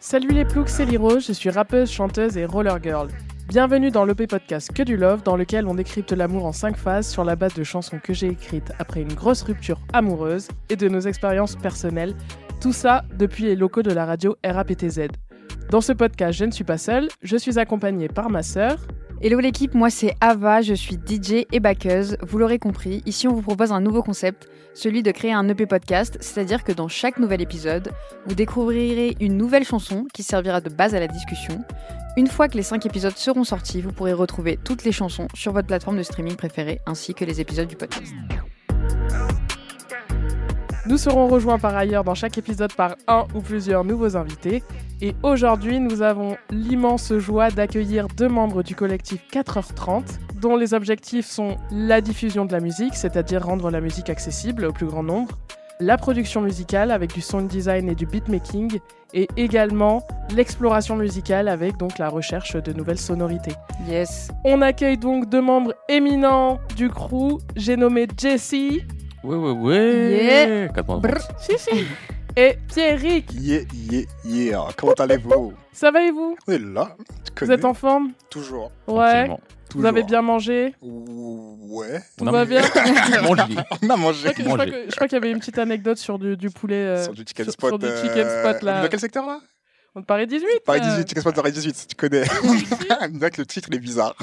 Salut les ploucs, c'est Liro, je suis rappeuse, chanteuse et roller girl. Bienvenue dans l'OP podcast Que du Love, dans lequel on décrypte l'amour en 5 phases sur la base de chansons que j'ai écrites après une grosse rupture amoureuse et de nos expériences personnelles. Tout ça depuis les locaux de la radio RAPTZ. Dans ce podcast, je ne suis pas seule, je suis accompagnée par ma sœur. Hello l'équipe, moi c'est Ava, je suis DJ et backeuse. Vous l'aurez compris, ici on vous propose un nouveau concept, celui de créer un EP podcast, c'est-à-dire que dans chaque nouvel épisode, vous découvrirez une nouvelle chanson qui servira de base à la discussion. Une fois que les 5 épisodes seront sortis, vous pourrez retrouver toutes les chansons sur votre plateforme de streaming préférée ainsi que les épisodes du podcast. Nous serons rejoints par ailleurs dans chaque épisode par un ou plusieurs nouveaux invités. Et aujourd'hui, nous avons l'immense joie d'accueillir deux membres du collectif 4h30, dont les objectifs sont la diffusion de la musique, c'est-à-dire rendre la musique accessible au plus grand nombre, la production musicale avec du sound design et du beatmaking, et également l'exploration musicale avec donc la recherche de nouvelles sonorités. Yes. On accueille donc deux membres éminents du crew. J'ai nommé Jessie. Ouais, ouais, ouais. Yeah. 4 Brr. Si, si. Et Pierrick. Yeah, yeah, yeah. Comment allez-vous? Ça va et vous On est là. Tu Vous êtes en forme? Toujours. Ouais. Vous avez bien mangé? Ouais. Tout va bien? Mange On a mangé. je crois qu'il y avait une petite anecdote sur du, du poulet. euh, Sur du chicken sur- spot. sur du euh, chicken spot, là. Dans quel secteur là? On te paraît 18 Paris euh. 18, chicken spot Paris 18, tu connais. Bien que le titre il est bizarre.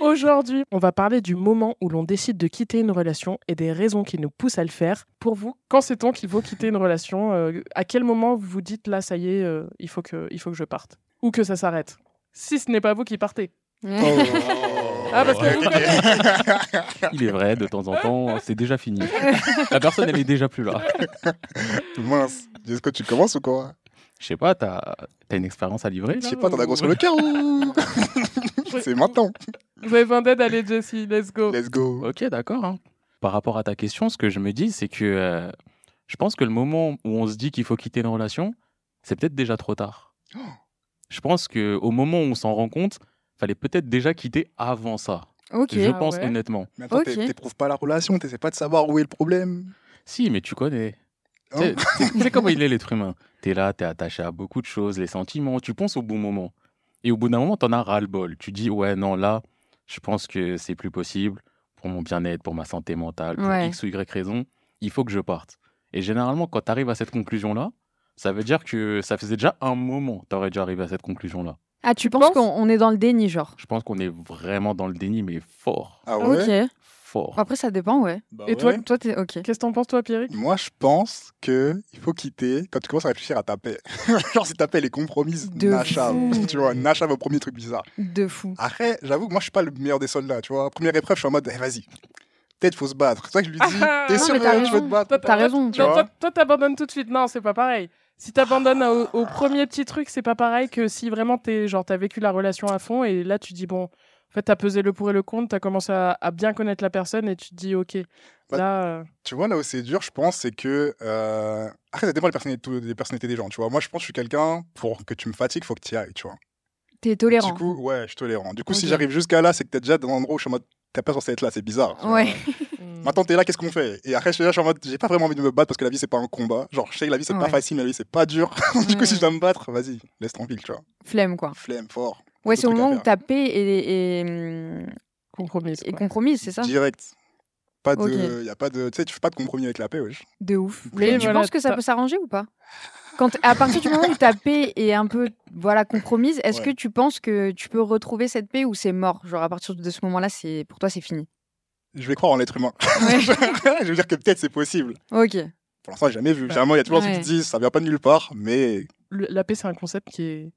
Aujourd'hui, on va parler du moment où l'on décide de quitter une relation et des raisons qui nous poussent à le faire. Pour vous, quand sait-on qu'il faut quitter une relation Euh, À quel moment vous vous dites là, ça y est, euh, il, faut que, il faut que je parte Ou que ça s'arrête? Si ce n'est pas vous qui partez. Ah, parce que vous, Il est vrai, de temps en temps, c'est déjà fini. La personne, elle est déjà plus là. Mince. Est-ce que tu commences ou quoi? Je sais pas, t'as as une expérience à livrer Je sais pas, t'en as gros sur le cœur ou? C'est maintenant. Vous avez besoin d'aide, allez Jessie, let's go. Let's go. Ok, d'accord. hein. Par rapport à ta question, ce que je me dis, c'est que euh, je pense que le moment où on se dit qu'il faut quitter une relation, c'est peut-être déjà trop tard. Oh. Je pense qu'au moment où on s'en rend compte, fallait peut-être déjà quitter avant ça. Ok. Je Ah pense ouais honnêtement. Mais attends, t'éprouves pas la relation, t'essaies pas de savoir où est le problème. Si, mais tu connais. Sais- tu sais comment il est l'être humain. T'es là, t'es attaché à beaucoup de choses, les sentiments, tu penses au bon moment. Et au bout d'un moment, t'en as ras-le-bol. Tu dis, ouais, non, là, je pense que c'est plus possible pour mon bien-être, pour ma santé mentale, pour Ouais. X ou Y raison, il faut que je parte. Et généralement, quand t'arrives à cette conclusion-là, ça veut dire que ça faisait déjà un moment que t'aurais dû arriver à cette conclusion-là. Ah, tu penses penses? qu'on on est dans le déni, genre? Je pense qu'on est vraiment dans le déni, mais fort, Ah ouais? Ok. Fort. Après, ça dépend, ouais. Bah Et toi, ouais. Toi, t'es ok. Qu'est-ce que t'en penses, toi, Pierrick? Moi, je pense que il faut quitter quand tu commences à réfléchir à ta paix. Genre, si ta paix elle est compromise, De nachave. Tu vois, nachave au premier truc bizarre. De fou. Après, j'avoue que moi, je suis pas le meilleur des soldats, tu vois. Première épreuve, je suis en mode, eh, vas-y, peut-être faut se battre. C'est ça que je lui dis, Ah, t'es sûr que t'as tu raison. veux te battre T'as raison. Tu Non, vois toi, toi, t'abandonnes tout de suite. Non, c'est pas pareil. Si t'abandonnes au, au premier petit truc, c'est pas pareil que si vraiment t'es genre t'as vécu la relation à fond et là tu dis bon, en fait t'as pesé le pour et le contre, t'as commencé à, à bien connaître la personne et tu te dis ok, Bah, là euh, Tu vois, là où c'est dur, je pense, c'est que. Euh... Après, ça dépend des personnalités, des personnalités des gens, tu vois. Moi, je pense que je suis quelqu'un, pour que tu me fatigues, faut que tu y ailles, tu vois. T'es tolérant. Du coup, ouais, je suis tolérant. Du coup, si j'arrive jusqu'à là, c'est que t'es déjà dans un endroit où je suis en mode, t'es pas censé être là, c'est bizarre. tu. Ouais. hmm. Maintenant, t'es là, qu'est-ce qu'on fait? Et après, je suis là, je suis en mode, j'ai pas vraiment envie de me battre parce que la vie, c'est pas un combat. Genre, je sais que la vie, c'est pas Ouais. facile, mais la vie, c'est pas dur. du coup, si je dois me battre, vas-y, laisse tranquille, tu vois. Flemme, quoi. Flemme, fort. Ouais, c'est au moment où ta paix est, est, est, compromise. quoi. compromise, c'est ça Direct. Pas de, Ok. y a pas de, tu sais, tu fais pas de compromis avec la paix, wesh. De ouf. Mais tu voilà, penses que ça peut s'arranger ou pas? Quand, à partir du moment où ta paix est un peu voilà, compromise, est-ce Ouais. que tu penses que tu peux retrouver cette paix ou c'est mort? Genre à partir de ce moment-là, c'est pour toi c'est fini. Je vais croire en l'être humain. Ouais. je veux dire que peut-être c'est possible. ok. Pour l'instant, j'ai jamais vu. Généralement, il y a toujours truc Ouais. qui disent, ça vient pas de nulle part, mais Le- la paix c'est un concept qui est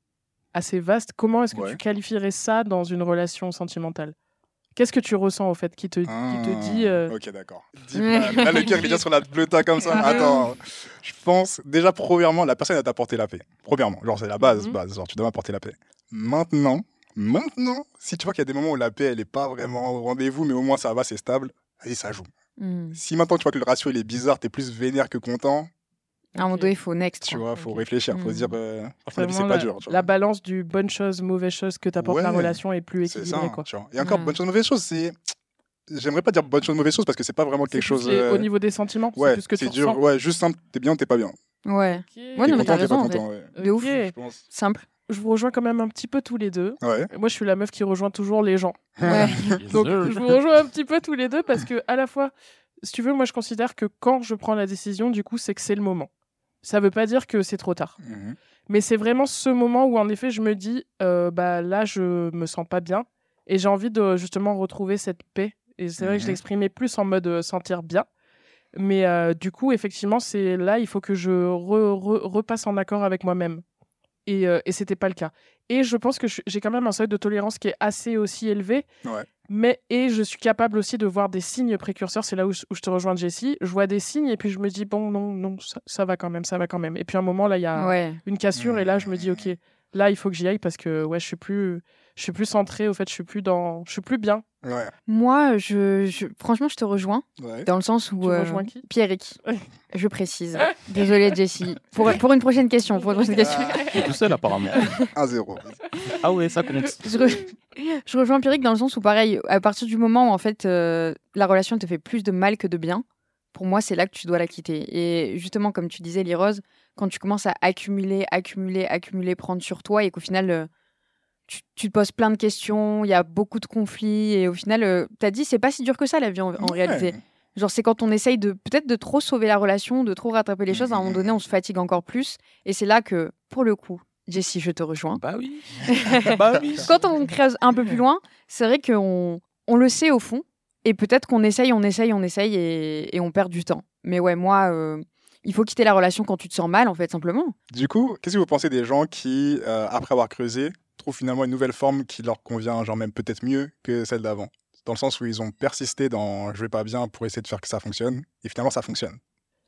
assez vaste. Comment est-ce que Ouais. tu qualifierais ça dans une relation sentimentale? Qu'est-ce que tu ressens au fait qui te, qui te Ah, dit euh, Ok, d'accord. Là, le cœur, il est déjà sur la bleuta comme ça. Ah, Attends. Je pense, déjà, premièrement, la personne, elle t'a apporté la paix. Premièrement. Genre, c'est la base, Mhm. base. Genre, tu dois m'apporter la paix. Maintenant, maintenant, si tu vois qu'il y a des moments où la paix, elle est pas vraiment au rendez-vous, mais au moins ça va, c'est stable, vas-y, ça joue. Hmm. Si maintenant tu vois que le ratio, il est bizarre, t'es plus vénère que content, À un moment donné, il faut next. tu quoi. vois, faut Ok. réfléchir, faut Mhm. se dire, euh, c'est la vie, c'est pas la, dur. tu vois. la balance du bonne chose, mauvaise chose que t'apporte la Ouais. relation est plus C'est ça, équilibrée. quoi. tu vois. Et encore, Ouais. bonne chose, mauvaise chose, c'est. j'aimerais pas dire bonne chose, mauvaise chose parce que c'est pas vraiment C'est quelque chose. euh, Au niveau des sentiments, c'est Ouais, plus ce que tu c'est dur. ressens. Ouais, juste simple, t'es bien ou t'es pas bien. Ouais, Ok. Ouais, non, mais t'as raison, en fait. content, ouais. de ouf. Je pense. simple. Je vous rejoins quand même un petit peu tous les deux. Ouais. Moi, je suis la meuf qui rejoint toujours les gens. Ouais. Donc, je vous rejoins un petit peu tous les deux parce que, à la fois, si tu veux, moi, je considère que quand je prends la décision, du coup, c'est que c'est le moment. Ça veut pas dire que c'est trop tard. Mhm. Mais c'est vraiment ce moment où, en effet, je me dis, euh, bah là, je me sens pas bien. Et j'ai envie de justement retrouver cette paix. Et c'est vrai que je Mhm. l'exprimais plus en mode euh, sentir bien. Mais euh, du coup, effectivement, c'est là, il faut que je re- re- repasse en accord avec moi-même. Et, euh, et c'était pas le cas. Et je pense que j'ai quand même un seuil de tolérance qui est assez aussi élevé. Ouais. Mais, et je suis capable aussi de voir des signes précurseurs. C'est là où, je- où je te rejoins, Jessie. Je vois des signes et puis je me dis, bon, non, non, ça, ça va quand même, ça va quand même. Et puis à un moment, là, il y a Ouais. une cassure et là je me dis ok là il faut que j'y aille parce que ouais je suis plus je suis plus centrée au fait je suis plus dans je suis plus bien Ouais. Moi, je, je- franchement, je te rejoins Ouais. dans le sens où Tu euh, rejoins qui? Pierrick. Ouais. Je précise. Désolée, Jessie. Pour, pour une prochaine question. Pour une prochaine question. T'es tout seul apparemment. 1-0. Ah ouais, ça compte. je, re- je rejoins Pierrick dans le sens où, pareil, à partir du moment où en fait euh, la relation te fait plus de mal que de bien, pour moi, c'est là que tu dois la quitter. Et justement, comme tu disais, Lirose, quand tu commences à accumuler, accumuler, accumuler, prendre sur toi et qu'au final, euh, tu, tu te poses plein de questions, il y a beaucoup de conflits et au final, euh, t'as dit, c'est pas si dur que ça la vie en, en Ouais. réalité. Genre, c'est quand on essaye de peut-être de trop sauver la relation, de trop rattraper les choses, à un moment donné, on se fatigue encore plus. Et c'est là que, pour le coup, Jessie, je te rejoins. Bah oui. bah oui. Quand on creuse un peu plus loin, c'est vrai qu'on on le sait au fond. Et peut-être qu'on essaye, on essaye, on essaye et, et on perd du temps. Mais ouais, moi, euh, il faut quitter la relation quand tu te sens mal, en fait, simplement. Du coup, qu'est-ce que vous pensez des gens qui, euh, après avoir creusé, trouvent finalement une nouvelle forme qui leur convient, genre même peut-être mieux que celle d'avant. Dans le sens où ils ont persisté dans je vais pas bien pour essayer de faire que ça fonctionne, et finalement ça fonctionne.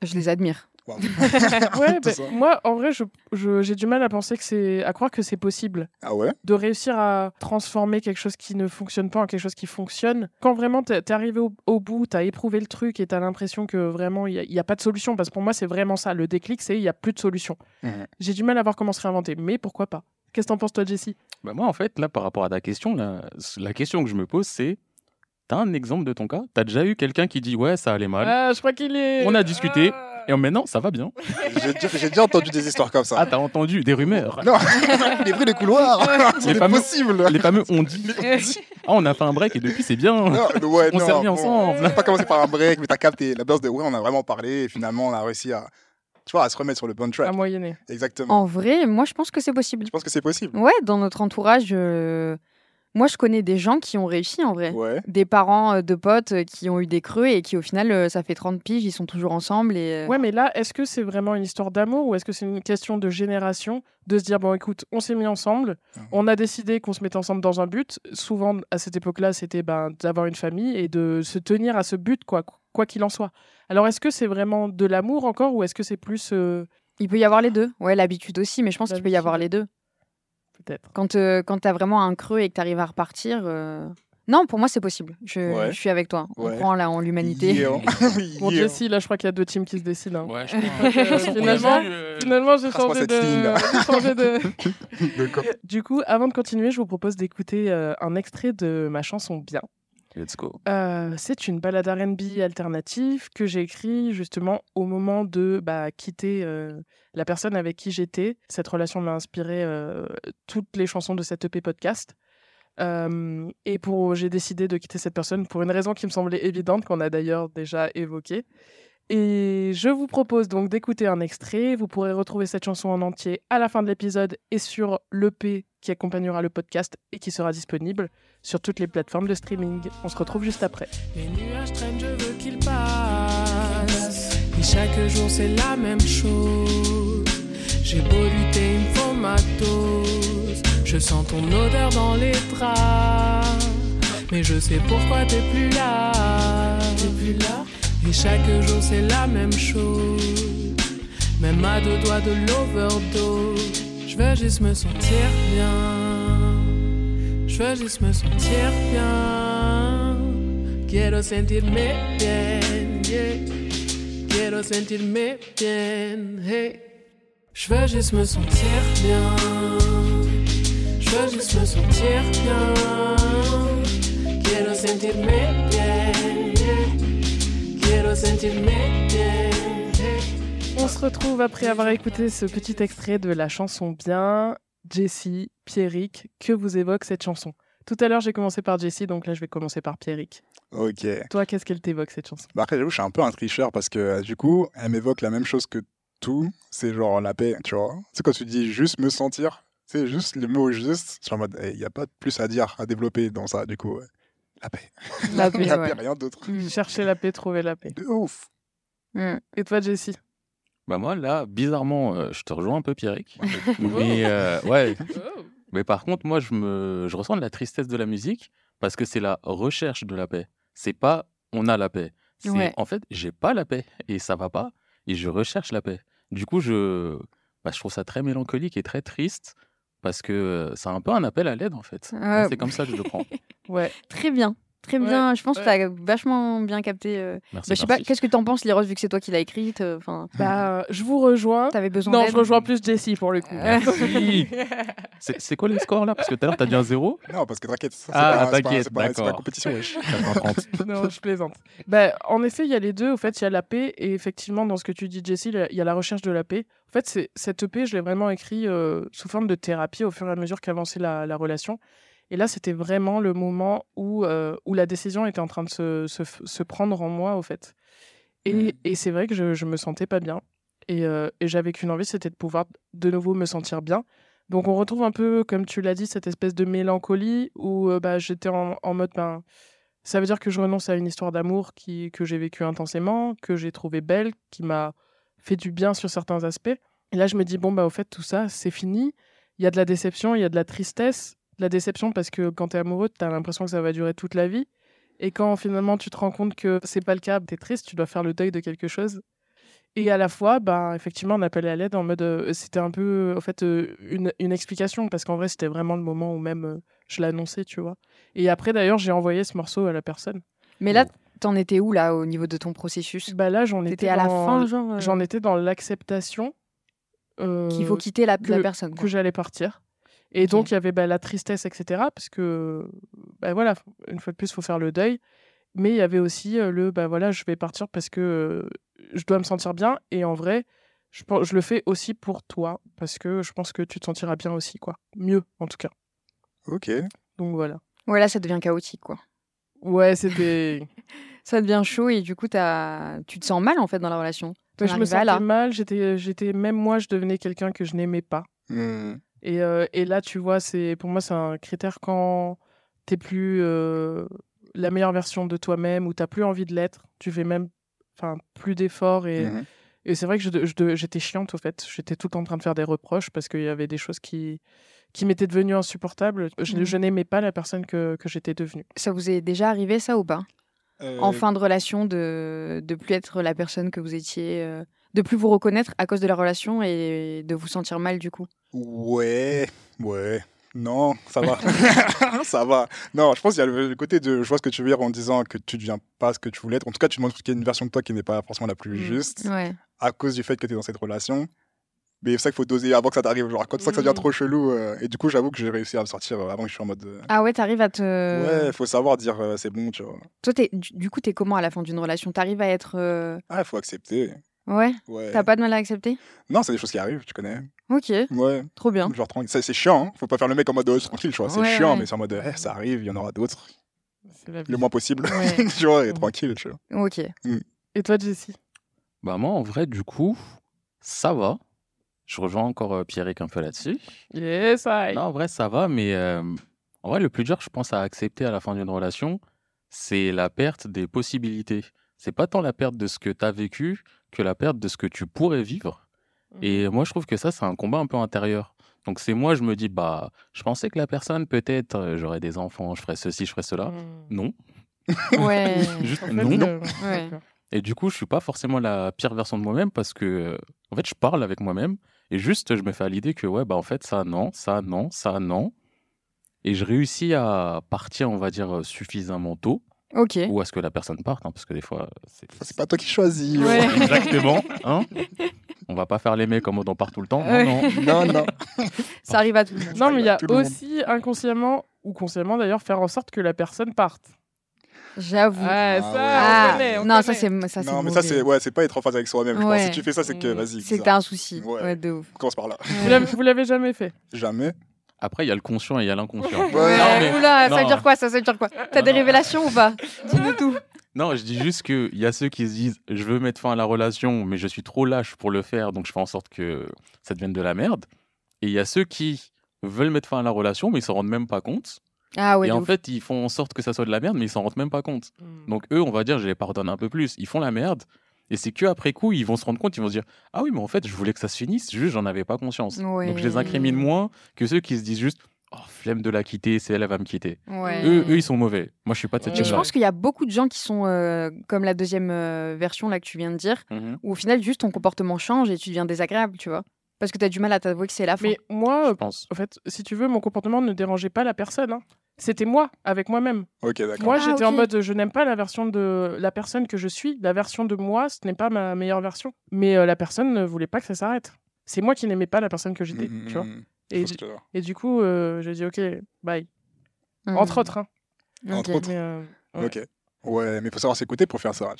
Je les admire. Ouais bah, moi en vrai j'ai du mal à penser que c'est à croire que c'est possible Ah ouais? de réussir à transformer quelque chose qui ne fonctionne pas en quelque chose qui fonctionne. Quand vraiment t'es arrivé au, au bout t'as éprouvé le truc et t'as l'impression que vraiment il n'y a, pas de solution parce que pour moi c'est vraiment ça. Le déclic c'est il y a plus de solution. Mhm. j'ai du mal à voir comment se réinventer mais pourquoi pas qu'est-ce que t'en penses toi Jessie Bah moi, en fait, là, par rapport à ta question, la, la question que je me pose, c'est T'as un exemple de ton cas? T'as déjà eu quelqu'un qui dit Ouais, ça allait mal? ah je crois qu'il est On a discuté. Ah. Et maintenant, ça va bien. J'ai déjà- entendu des histoires comme ça. Ah, t'as entendu des rumeurs? Non, les bruits des couloirs C'est Les fameux- possible Les fameux on dit. Ah, on a fait un break et depuis, c'est bien. Non, ouais, On s'est remis bon, ensemble. On n'a pas commencé par un break, mais t'as capté la base de ouais, on a vraiment parlé, et finalement on a réussi à, tu vois, à se remettre sur le bon track. à moyenner Exactement. En vrai, moi, je pense que c'est possible. Je pense que c'est possible. Ouais, dans notre entourage, euh, moi, je connais des gens qui ont réussi, en vrai. Ouais. Des parents euh, de potes euh, qui ont eu des creux et qui, au final, euh, ça fait 30 piges, ils sont toujours ensemble. Et, euh, Ouais, mais là, est-ce que c'est vraiment une histoire d'amour ou est-ce que c'est une question de génération de se dire bon, écoute, on s'est mis ensemble, Mhm. on a décidé qu'on se mettait ensemble dans un but. Souvent, à cette époque-là, c'était ben, d'avoir une famille et de se tenir à ce but, quoi quoi qu'il en soit. Alors, est-ce que c'est vraiment de l'amour encore ou est-ce que c'est plus euh, Il peut y avoir les deux. Ouais, l'habitude aussi, mais je pense qu'il peut y avoir les deux. peut-être Quand, euh, quand t'as vraiment un creux et que t'arrives à repartir. euh, Non, pour moi, c'est possible. Je, Ouais. je suis avec toi. On Ouais. croit là en l'humanité. Yeah. Jessie, là, je crois qu'il y a deux teams qui se décident. hein. Ouais, je Euh, finalement, finalement, j'ai changé de. changé de... Du coup, avant de continuer, je vous propose d'écouter euh, un extrait de ma chanson Bien. Let's go. Euh, c'est une balade R&B alternative que j'ai écrit justement au moment de bah, quitter euh, la personne avec qui j'étais. Cette relation m'a inspiré euh, toutes les chansons de cette EP podcast. Et pour, j'ai décidé de quitter cette personne pour une raison qui me semblait évidente, qu'on a d'ailleurs déjà évoquée. Et je vous propose donc d'écouter un extrait. Vous pourrez retrouver cette chanson en entier à la fin de l'épisode et sur l'EP qui accompagnera le podcast et qui sera disponible sur toutes les plateformes de streaming. On se retrouve juste après. Les nuages traînent, je veux qu'ils passent. Et chaque jour c'est la même chose. J'ai beau lutter, il me faut. Je sens ton odeur dans les draps. Mais je sais pourquoi t'es plus là. T'es plus là. Et chaque jour c'est la même chose. Même à deux doigts de l'overdose. Je veux juste me sentir bien. Je veux juste me sentir bien. Quiero sentirme bien, yeah. Quiero sentirme bien, hey. Je veux juste me sentir bien. Je veux juste me sentir bien. Quiero sentirme bien. Quiero sentirme bien. On se retrouve après avoir écouté ce petit extrait de la chanson Bien. Jessie, Pierrick, que vous évoque cette chanson Tout à l'heure, j'ai commencé par Jessie, donc là, je vais commencer par Pierrick. Ok. Toi, qu'est-ce qu'elle t'évoque cette chanson? Bah après, j'avoue, je suis un peu un tricheur parce que euh, du coup, elle m'évoque la même chose que tout. C'est genre la paix, tu vois. C'est quand tu dis juste me sentir, c'est juste le mot juste. C'est en mode, il n'y a pas plus à dire, à développer dans ça, du coup. ouais. La paix. La Il paix, n'y a ouais. rien d'autre. Chercher la paix, trouver la paix. De ouf. Mm. Et toi, Jessie? Bah moi, là, bizarrement, euh, je te rejoins un peu, Pierrick. mais euh, ouais, mais par contre, moi, je, me, je ressens de la tristesse de la musique parce que c'est la recherche de la paix. C'est pas on a la paix. C'est Ouais. en fait, j'ai pas la paix et ça va pas et je recherche la paix. Du coup, je, bah, je trouve ça très mélancolique et très triste parce que euh, c'est un peu un appel à l'aide en fait. Ouais. C'est comme ça que je le prends. Ouais. Très bien. Très Ouais, bien. Je pense ouais. que tu as vachement bien capté. euh. Merci. Bah, je sais pas, qu'est-ce que t'en penses, Liros, vu que c'est toi qui l'as écrite euh, Enfin, Bah, je vous rejoins. t'avais besoin Non, je rejoins plus Jessie pour le coup. Merci. C'est c'est quoi les scores là? Parce que tout à l'heure, tu as dit un zéro Non, parce que t'inquiète, c'est Ah, pas, c'est pas- t'inquiète, c'est pas, pas compétition, wesh. 430. non, je plaisante. Bah, en effet, il y a les deux. Au fait, il y a la paix et effectivement, dans ce que tu dis, Jessie, il y a la recherche de la paix. En fait, cette EP, je l'ai vraiment écrit euh, sous forme de thérapie au fur et à mesure qu'avançait la, la relation. Et là, c'était vraiment le moment où, euh, où la décision était en train de se, se, prendre en moi, au fait. Et, Mm. et c'est vrai que je, je me sentais pas bien. Et, euh, et j'avais qu'une envie, c'était de pouvoir de nouveau me sentir bien. Donc on retrouve un peu, comme tu l'as dit, cette espèce de mélancolie où euh, bah, j'étais en, en mode, ben, ça veut dire que je renonce à une histoire d'amour qui, que j'ai vécue intensément, que j'ai trouvée belle, qui m'a fait du bien sur certains aspects. Et là, je me dis, bon, bah, au fait, tout ça, c'est fini. Il y a de la déception, il y a de la tristesse. La déception parce que quand tu es amoureux, tu as l'impression que ça va durer toute la vie. Et quand finalement tu te rends compte que c'est pas le cas, tu es triste, tu dois faire le deuil de quelque chose. Et à la fois, bah, effectivement, on appelait à l'aide en mode. euh, c'était un peu, en fait, euh, une, une explication parce qu'en vrai, c'était vraiment le moment où même euh, je l'annonçais, tu vois. Et après, d'ailleurs, j'ai envoyé ce morceau à la personne. Mais là, t'en étais où, là, au niveau de ton processus? Bah là, j'en étais à la dans- fin, genre euh, J'en étais dans l'acceptation euh, Qu'il faut quitter la, la personne. quoi. que j'allais partir. Et donc, il y avait bah, la tristesse, etc. Parce que, bah, voilà, une fois de plus, il faut faire le deuil. Mais il y avait aussi euh, le, bah voilà, je vais partir parce que euh, je dois me sentir bien. Et en vrai, je, pense- je le fais aussi pour toi. Parce que je pense que tu te sentiras bien aussi, quoi. Mieux, en tout cas. Ok. Donc voilà. Ouais, là, ça devient chaotique, quoi. Ouais, c'était. Ça devient chaud et du coup, as... tu te sens mal, en fait, dans la relation. Je me sentais là. mal. J'étais, j'étais, même moi, je devenais quelqu'un que je n'aimais pas. Hmm. Et, euh, et là, tu vois, c'est pour moi, c'est un critère quand t'es plus euh, la meilleure version de toi-même ou t'as plus envie de l'être. Tu fais même enfin, plus d'efforts. Et, Mhm. et c'est vrai que je je j'étais chiante, au fait. J'étais tout le temps en train de faire des reproches parce qu'il y avait des choses qui, qui m'étaient devenues insupportables. Je, Mhm. je n'aimais pas la personne que, que j'étais devenue. Ça vous est déjà arrivé, ça, ou pas? Euh, En fin de relation, de de plus être la personne que vous étiez, euh, de plus vous reconnaître à cause de la relation et de vous sentir mal, du coup Ouais, ouais. Non, ça va. ça va. Non, je pense qu'il y a le, côté de. Je vois ce que tu veux dire en disant que tu ne deviens pas ce que tu voulais être. En tout cas, tu montres qu'il y a une version de toi qui n'est pas forcément la plus Mm. juste Ouais. à cause du fait que tu es dans cette relation. Mais c'est ça qu'il faut doser avant que ça t'arrive. Genre, quand ça, que ça devient Mm. trop chelou. euh, et du coup, j'avoue que j'ai réussi à me sortir euh, avant que je suis en mode. euh, Ah ouais, t'arrives à te. Ouais, il faut savoir dire euh, c'est bon, tu vois. Toi, t'es- du coup, t'es comment à la fin d'une relation? T'arrives à être. Ah, il faut accepter. Ouais Ouais. T'as pas de mal à accepter? Non, c'est des choses qui arrivent, tu connais. Ok, Ouais. trop bien. Genre, tranquille. C'est c'est chiant, hein. Faut pas faire le mec en mode oh, tranquille, tu vois. C'est Ouais, chiant, ouais. mais c'est en mode eh, ça arrive, il y en aura d'autres. Le moins possible. Ouais. tu vois, et tranquille, tu vois. Ok. Et toi, Jessie? Bah moi, en vrai, du coup, ça va. Je rejoins encore euh, Pierrick un peu là-dessus. Yes, I. Non, en vrai, ça va, mais euh, en vrai, le plus dur, je pense, à accepter à la fin d'une relation, c'est la perte des possibilités. C'est pas tant la perte de ce que tu as vécu que la perte de ce que tu pourrais vivre. Et moi, je trouve que ça, c'est un combat un peu intérieur. Donc, c'est moi, je me dis, bah, je pensais que la personne, peut-être, euh, j'aurais des enfants, je ferais ceci, je ferais cela. Mm. Non. Ouais. Juste En fait, non. euh, Ouais. Et du coup, je suis pas forcément la pire version de moi-même parce que, euh, en fait, je parle avec moi-même et juste, je me fais à l'idée que, ouais, bah, en fait, ça, non, ça, non, ça, non. Et je réussis à partir, on va dire, euh, suffisamment tôt Ok. ou à ce que la personne parte, hein, parce que des fois, c'est. C'est pas toi qui choisis. Ouais. Exactement. Hein on va pas faire les mecs en mode on part tout le temps. Non, Ouais. non. Non, non. Ça arrive à tout le monde. Non, mais il y a aussi inconsciemment, ou consciemment d'ailleurs, faire en sorte que la personne parte. J'avoue. Ouais, Ah ça, ouais. on connaît. on non, ça connaît. c'est ça c'est non, mais ça, c'est ouais, c'est pas être en phase avec soi-même. je pense. Ouais. Si tu fais ça, c'est que vas-y. C'est que ça. t'as un souci. Ouais. Ouais, de ouf. Commence par là. Vous l'avez jamais fait Jamais. Après, il y a le conscient et il y a l'inconscient. Ouais. Ouais, Non, mais- oula, ça veut non. dire quoi ça, ça veut dire quoi T'as des non. révélations ou pas Dis-nous tout. Non, je dis juste qu'il y a ceux qui se disent je veux mettre fin à la relation, mais je suis trop lâche pour le faire, donc je fais en sorte que ça devienne de la merde. Et il y a ceux qui veulent mettre fin à la relation, mais ils s'en rendent même pas compte. Ah ouais, et en ouf. fait, ils font en sorte que ça soit de la merde, mais ils s'en rendent même pas compte. Mm. Donc eux, on va dire, je les pardonne un peu plus. Ils font la merde. Et c'est que après coup, ils vont se rendre compte, ils vont se dire Ah oui, mais en fait, je voulais que ça se finisse, juste j'en avais pas conscience. Donc je les incrimine moins que ceux qui se disent juste Oh, flemme de la quitter, c'est elle, elle va me quitter. Ouais. Eux, eux, ils sont mauvais. Moi, je suis pas de cette Mais Mais je pense qu'il y a beaucoup de gens qui sont euh, comme la deuxième euh, version là que tu viens de dire, Mhm. où au final juste ton comportement change et tu deviens désagréable, tu vois. Parce que t'as du mal à t'avouer que c'est la fin. Mais moi, Je pense. en fait, si tu veux, mon comportement ne dérangeait pas la personne. hein. C'était moi, avec moi-même. Moi, Ah, j'étais en mode, je n'aime pas la version de la personne que je suis. La version de moi, ce n'est pas ma meilleure version. Mais euh, la personne ne voulait pas que ça s'arrête. C'est moi qui n'aimais pas la personne que j'étais, Mm, tu vois. mm, Et, du coup, euh, j'ai dit, ok, bye. Entre autres. hein. Entre autres. Mais, euh, ouais. Ok. Ouais, mais faut savoir s'écouter pour faire ça.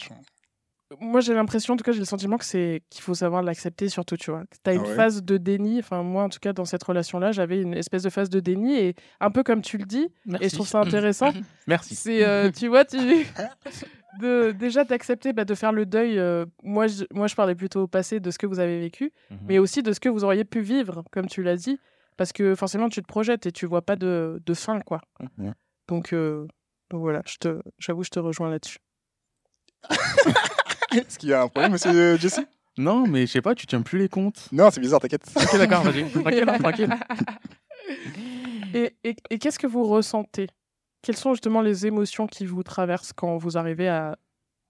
Moi, j'ai l'impression, en tout cas, j'ai le sentiment que c'est qu'il faut savoir l'accepter surtout, tu vois. Tu as une Ah ouais phase de déni. Enfin, moi, en tout cas, dans cette relation-là, j'avais une espèce de phase de déni. Et un peu comme tu le dis, et je trouve ça intéressant, Merci. c'est, euh, tu vois, tu... de, déjà d'accepter bah, de faire le deuil. euh, moi, je, moi, je parlais plutôt au passé de ce que vous avez vécu, Mhm. mais aussi de ce que vous auriez pu vivre, comme tu l'as dit. Parce que forcément, tu te projettes et tu vois pas de, de fin, quoi. Donc, euh, donc voilà, je te, j'avoue, je te rejoins là-dessus. Est-ce qu'il y a un problème, monsieur Jesse Non, mais je sais pas, tu tiens plus les comptes. Non, c'est bizarre, t'inquiète. Ok, d'accord, vas-y. Tranquille, hein, tranquille. Et, et- et qu'est-ce que vous ressentez? Quelles sont justement les émotions qui vous traversent quand vous arrivez à,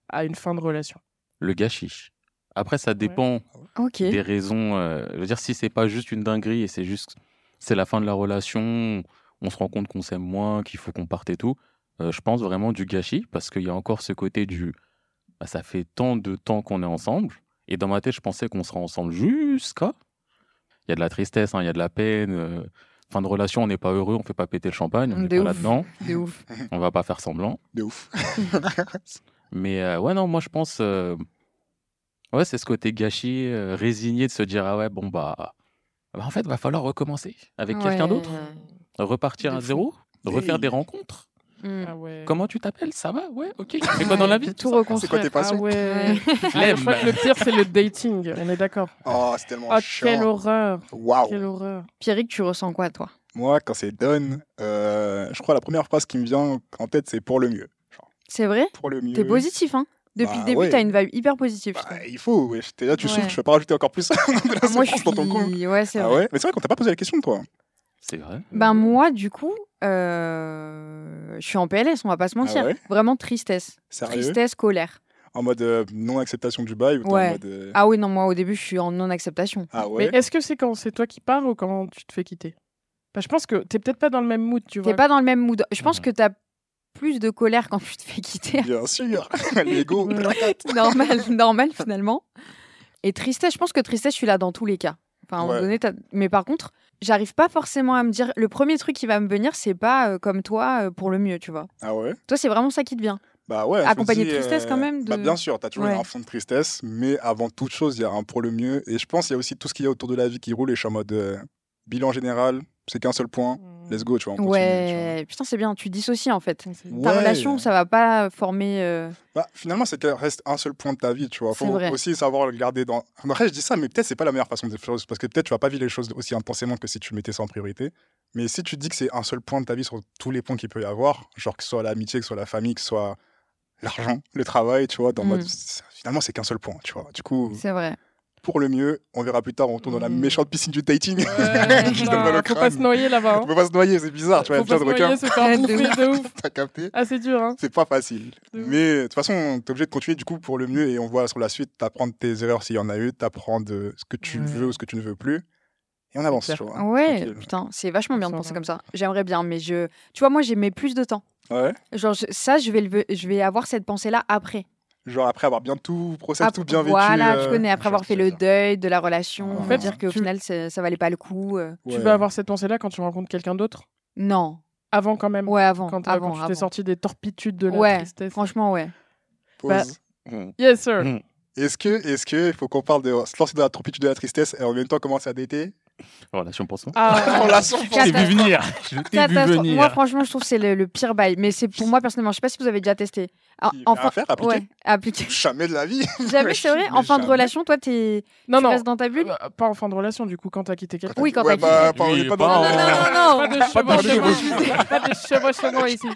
à une fin de relation? Le gâchis. Après, ça dépend Ok. des raisons. euh, je veux dire, si c'est pas juste une dinguerie et c'est juste c'est la fin de la relation, on se rend compte qu'on s'aime moins, qu'il faut qu'on parte et tout. euh, je pense vraiment du gâchis parce qu'il y a encore ce côté du bah, ça fait tant de temps qu'on est ensemble et dans ma tête je pensais qu'on serait ensemble jusqu'à. Il y a de la tristesse, hein, il y a de la peine. euh, fin de relation, on n'est pas heureux, on fait pas péter le champagne, on n'est pas là-dedans, De ouf. on va pas faire semblant. De ouf. Mais euh, ouais, non, moi je pense. euh, ouais, c'est ce côté gâchis, euh, résigné de se dire Ah ouais, bon, bah. bah, en fait, va falloir recommencer avec quelqu'un d'autre, repartir De à fou. zéro, refaire Hey. des rencontres. Hmm. Ah ouais. Comment tu t'appelles? Ça va? Ouais, ok. Tu fais quoi dans la vie? Tout C'est reconstruire. quoi tes Ah passions? Ouais. Ouais. Ah, je crois que le pire, c'est le dating. On est d'accord. Oh, c'est tellement Oh, quelle horreur. Waouh. Quelle horreur. Pierrick, tu ressens quoi, toi? Moi, quand c'est done, euh, je crois la première phrase qui me vient en tête, c'est pour le mieux. C'est vrai? Pour le mieux. T'es positif, hein? Depuis Bah le début, ouais. t'as une vibe hyper positive. Bah, il faut. T'es là, tu Ouais. souffres, je vais pas rajouter encore plus de la Ah, moi, je souffrance dans ton suis. Ouais, c'est Ah vrai. ouais? Mais c'est vrai qu'on t'a pas posé la question, toi. C'est vrai. Ben moi, du coup, euh, je suis en PLS, on va pas se mentir. Ah ouais? Vraiment tristesse. Sérieux? Tristesse, colère. En mode euh, non-acceptation du bail ou Ouais. en mode. euh, Ah oui, non, moi au début, je suis en non-acceptation. Ah ouais? Mais est-ce que c'est quand c'est toi qui pars ou quand tu te fais quitter? Bah, Je pense que t'es peut-être pas dans le même mood, tu vois. T'es pas dans le même mood. Je pense que t'as plus de colère quand tu te fais quitter. Bien sûr L'ego normal, normal finalement. Et tristesse, je pense que tristesse, je suis là dans tous les cas. Enfin, à un moment Ouais. donné, t'as- mais par contre, j'arrive pas forcément à me dire. Le premier truc qui va me venir, c'est pas euh, comme toi euh, pour le mieux, tu vois. Ah ouais? Toi, c'est vraiment ça qui te vient. Bah ouais. Accompagné dis, de tristesse quand même, Bah de- bien sûr, t'as toujours Ouais. un fond de tristesse, mais avant toute chose, il y a un pour le mieux. Et je pense qu'il y a aussi tout ce qu'il y a autour de la vie qui roule et je suis en mode euh, bilan général, c'est qu'un seul point. Mm. Let's go, tu vois. on continue, Ouais, putain, c'est bien. Tu dissocies en fait. Ta relation, ça va pas former. euh, Bah, finalement, c'est qu'elle reste un seul point de ta vie, tu vois. Faut vrai. aussi savoir le garder dans. Après, je dis ça, mais peut-être c'est pas la meilleure façon de faire choses parce que peut-être tu vas pas vivre les choses aussi intensément que si tu mettais ça en priorité. Mais si tu dis que c'est un seul point de ta vie sur tous les points qu'il peut y avoir, genre que ce soit l'amitié, que ce soit la famille, que ce soit l'argent, le travail, tu vois, dans le Mm. mode finalement c'est qu'un seul point, tu vois. Du coup, C'est vrai. Pour le mieux, on verra plus tard, on retourne dans la Mm. méchante piscine du dating. Ouais, donne le faut pas se noyer là-bas. On hein. peut pas se noyer, c'est bizarre, tu vois, Faut il y a pas se noyer, se faire De ouf. T'as capté Ah, c'est dur, hein. C'est pas facile. Mais de toute façon, t'es obligé de continuer du coup pour le mieux et on voit sur la suite, t'apprends de tes erreurs s'il y en a eu, t'apprends de ce que tu Ouais. veux ou ce que tu ne veux plus. Et on avance, tu vois. Ouais, tranquille. putain, c'est vachement bien de penser comme ça. J'aimerais bien, mais je. Tu vois, moi, j'ai mis plus de temps. Ouais. Genre, je- ça, je vais, le... je vais avoir cette pensée-là après. Genre après avoir bien tout procès, Ap- tout bien vécu. Voilà, euh, tu connais, après je avoir fait le deuil de la relation, En en fait, dire qu'au tu- final, ça valait pas le coup. euh. Tu Ouais. vas avoir cette pensée-là quand tu rencontres quelqu'un d'autre? Non. Avant quand même. Ouais, avant. Quand, avant, quand tu t'es sorti des torpitudes de la Ouais, tristesse. Franchement, ouais. Pause. Bah, Mm. Yes, sir. Mm. Est-ce que, est-ce que, il faut qu'on parle de se lancer dans la torpitude de la tristesse et en même temps commencer à dater Relation pour soi. Ah, On la sent Je t'ai vu venir. Je t'ai vu venir. Moi, franchement, je trouve que c'est le, le pire bail. Mais c'est pour moi, personnellement, je sais pas si vous avez déjà testé. En, enfin, à faire, appliquer ouais, appliquer. Jamais de la vie. Jamais, c'est vrai. En fin de jamais. relation, toi, t'es, non, tu non. restes dans ta bulle. Euh, Pas en fin de relation, du coup, quand t'as quitté quelqu'un. Oui, quand ouais, t'as bah, quitté. est Oui, pas pas en- Non, non, non, non. Pas de de chevauchement. Pas de chevauchement ici.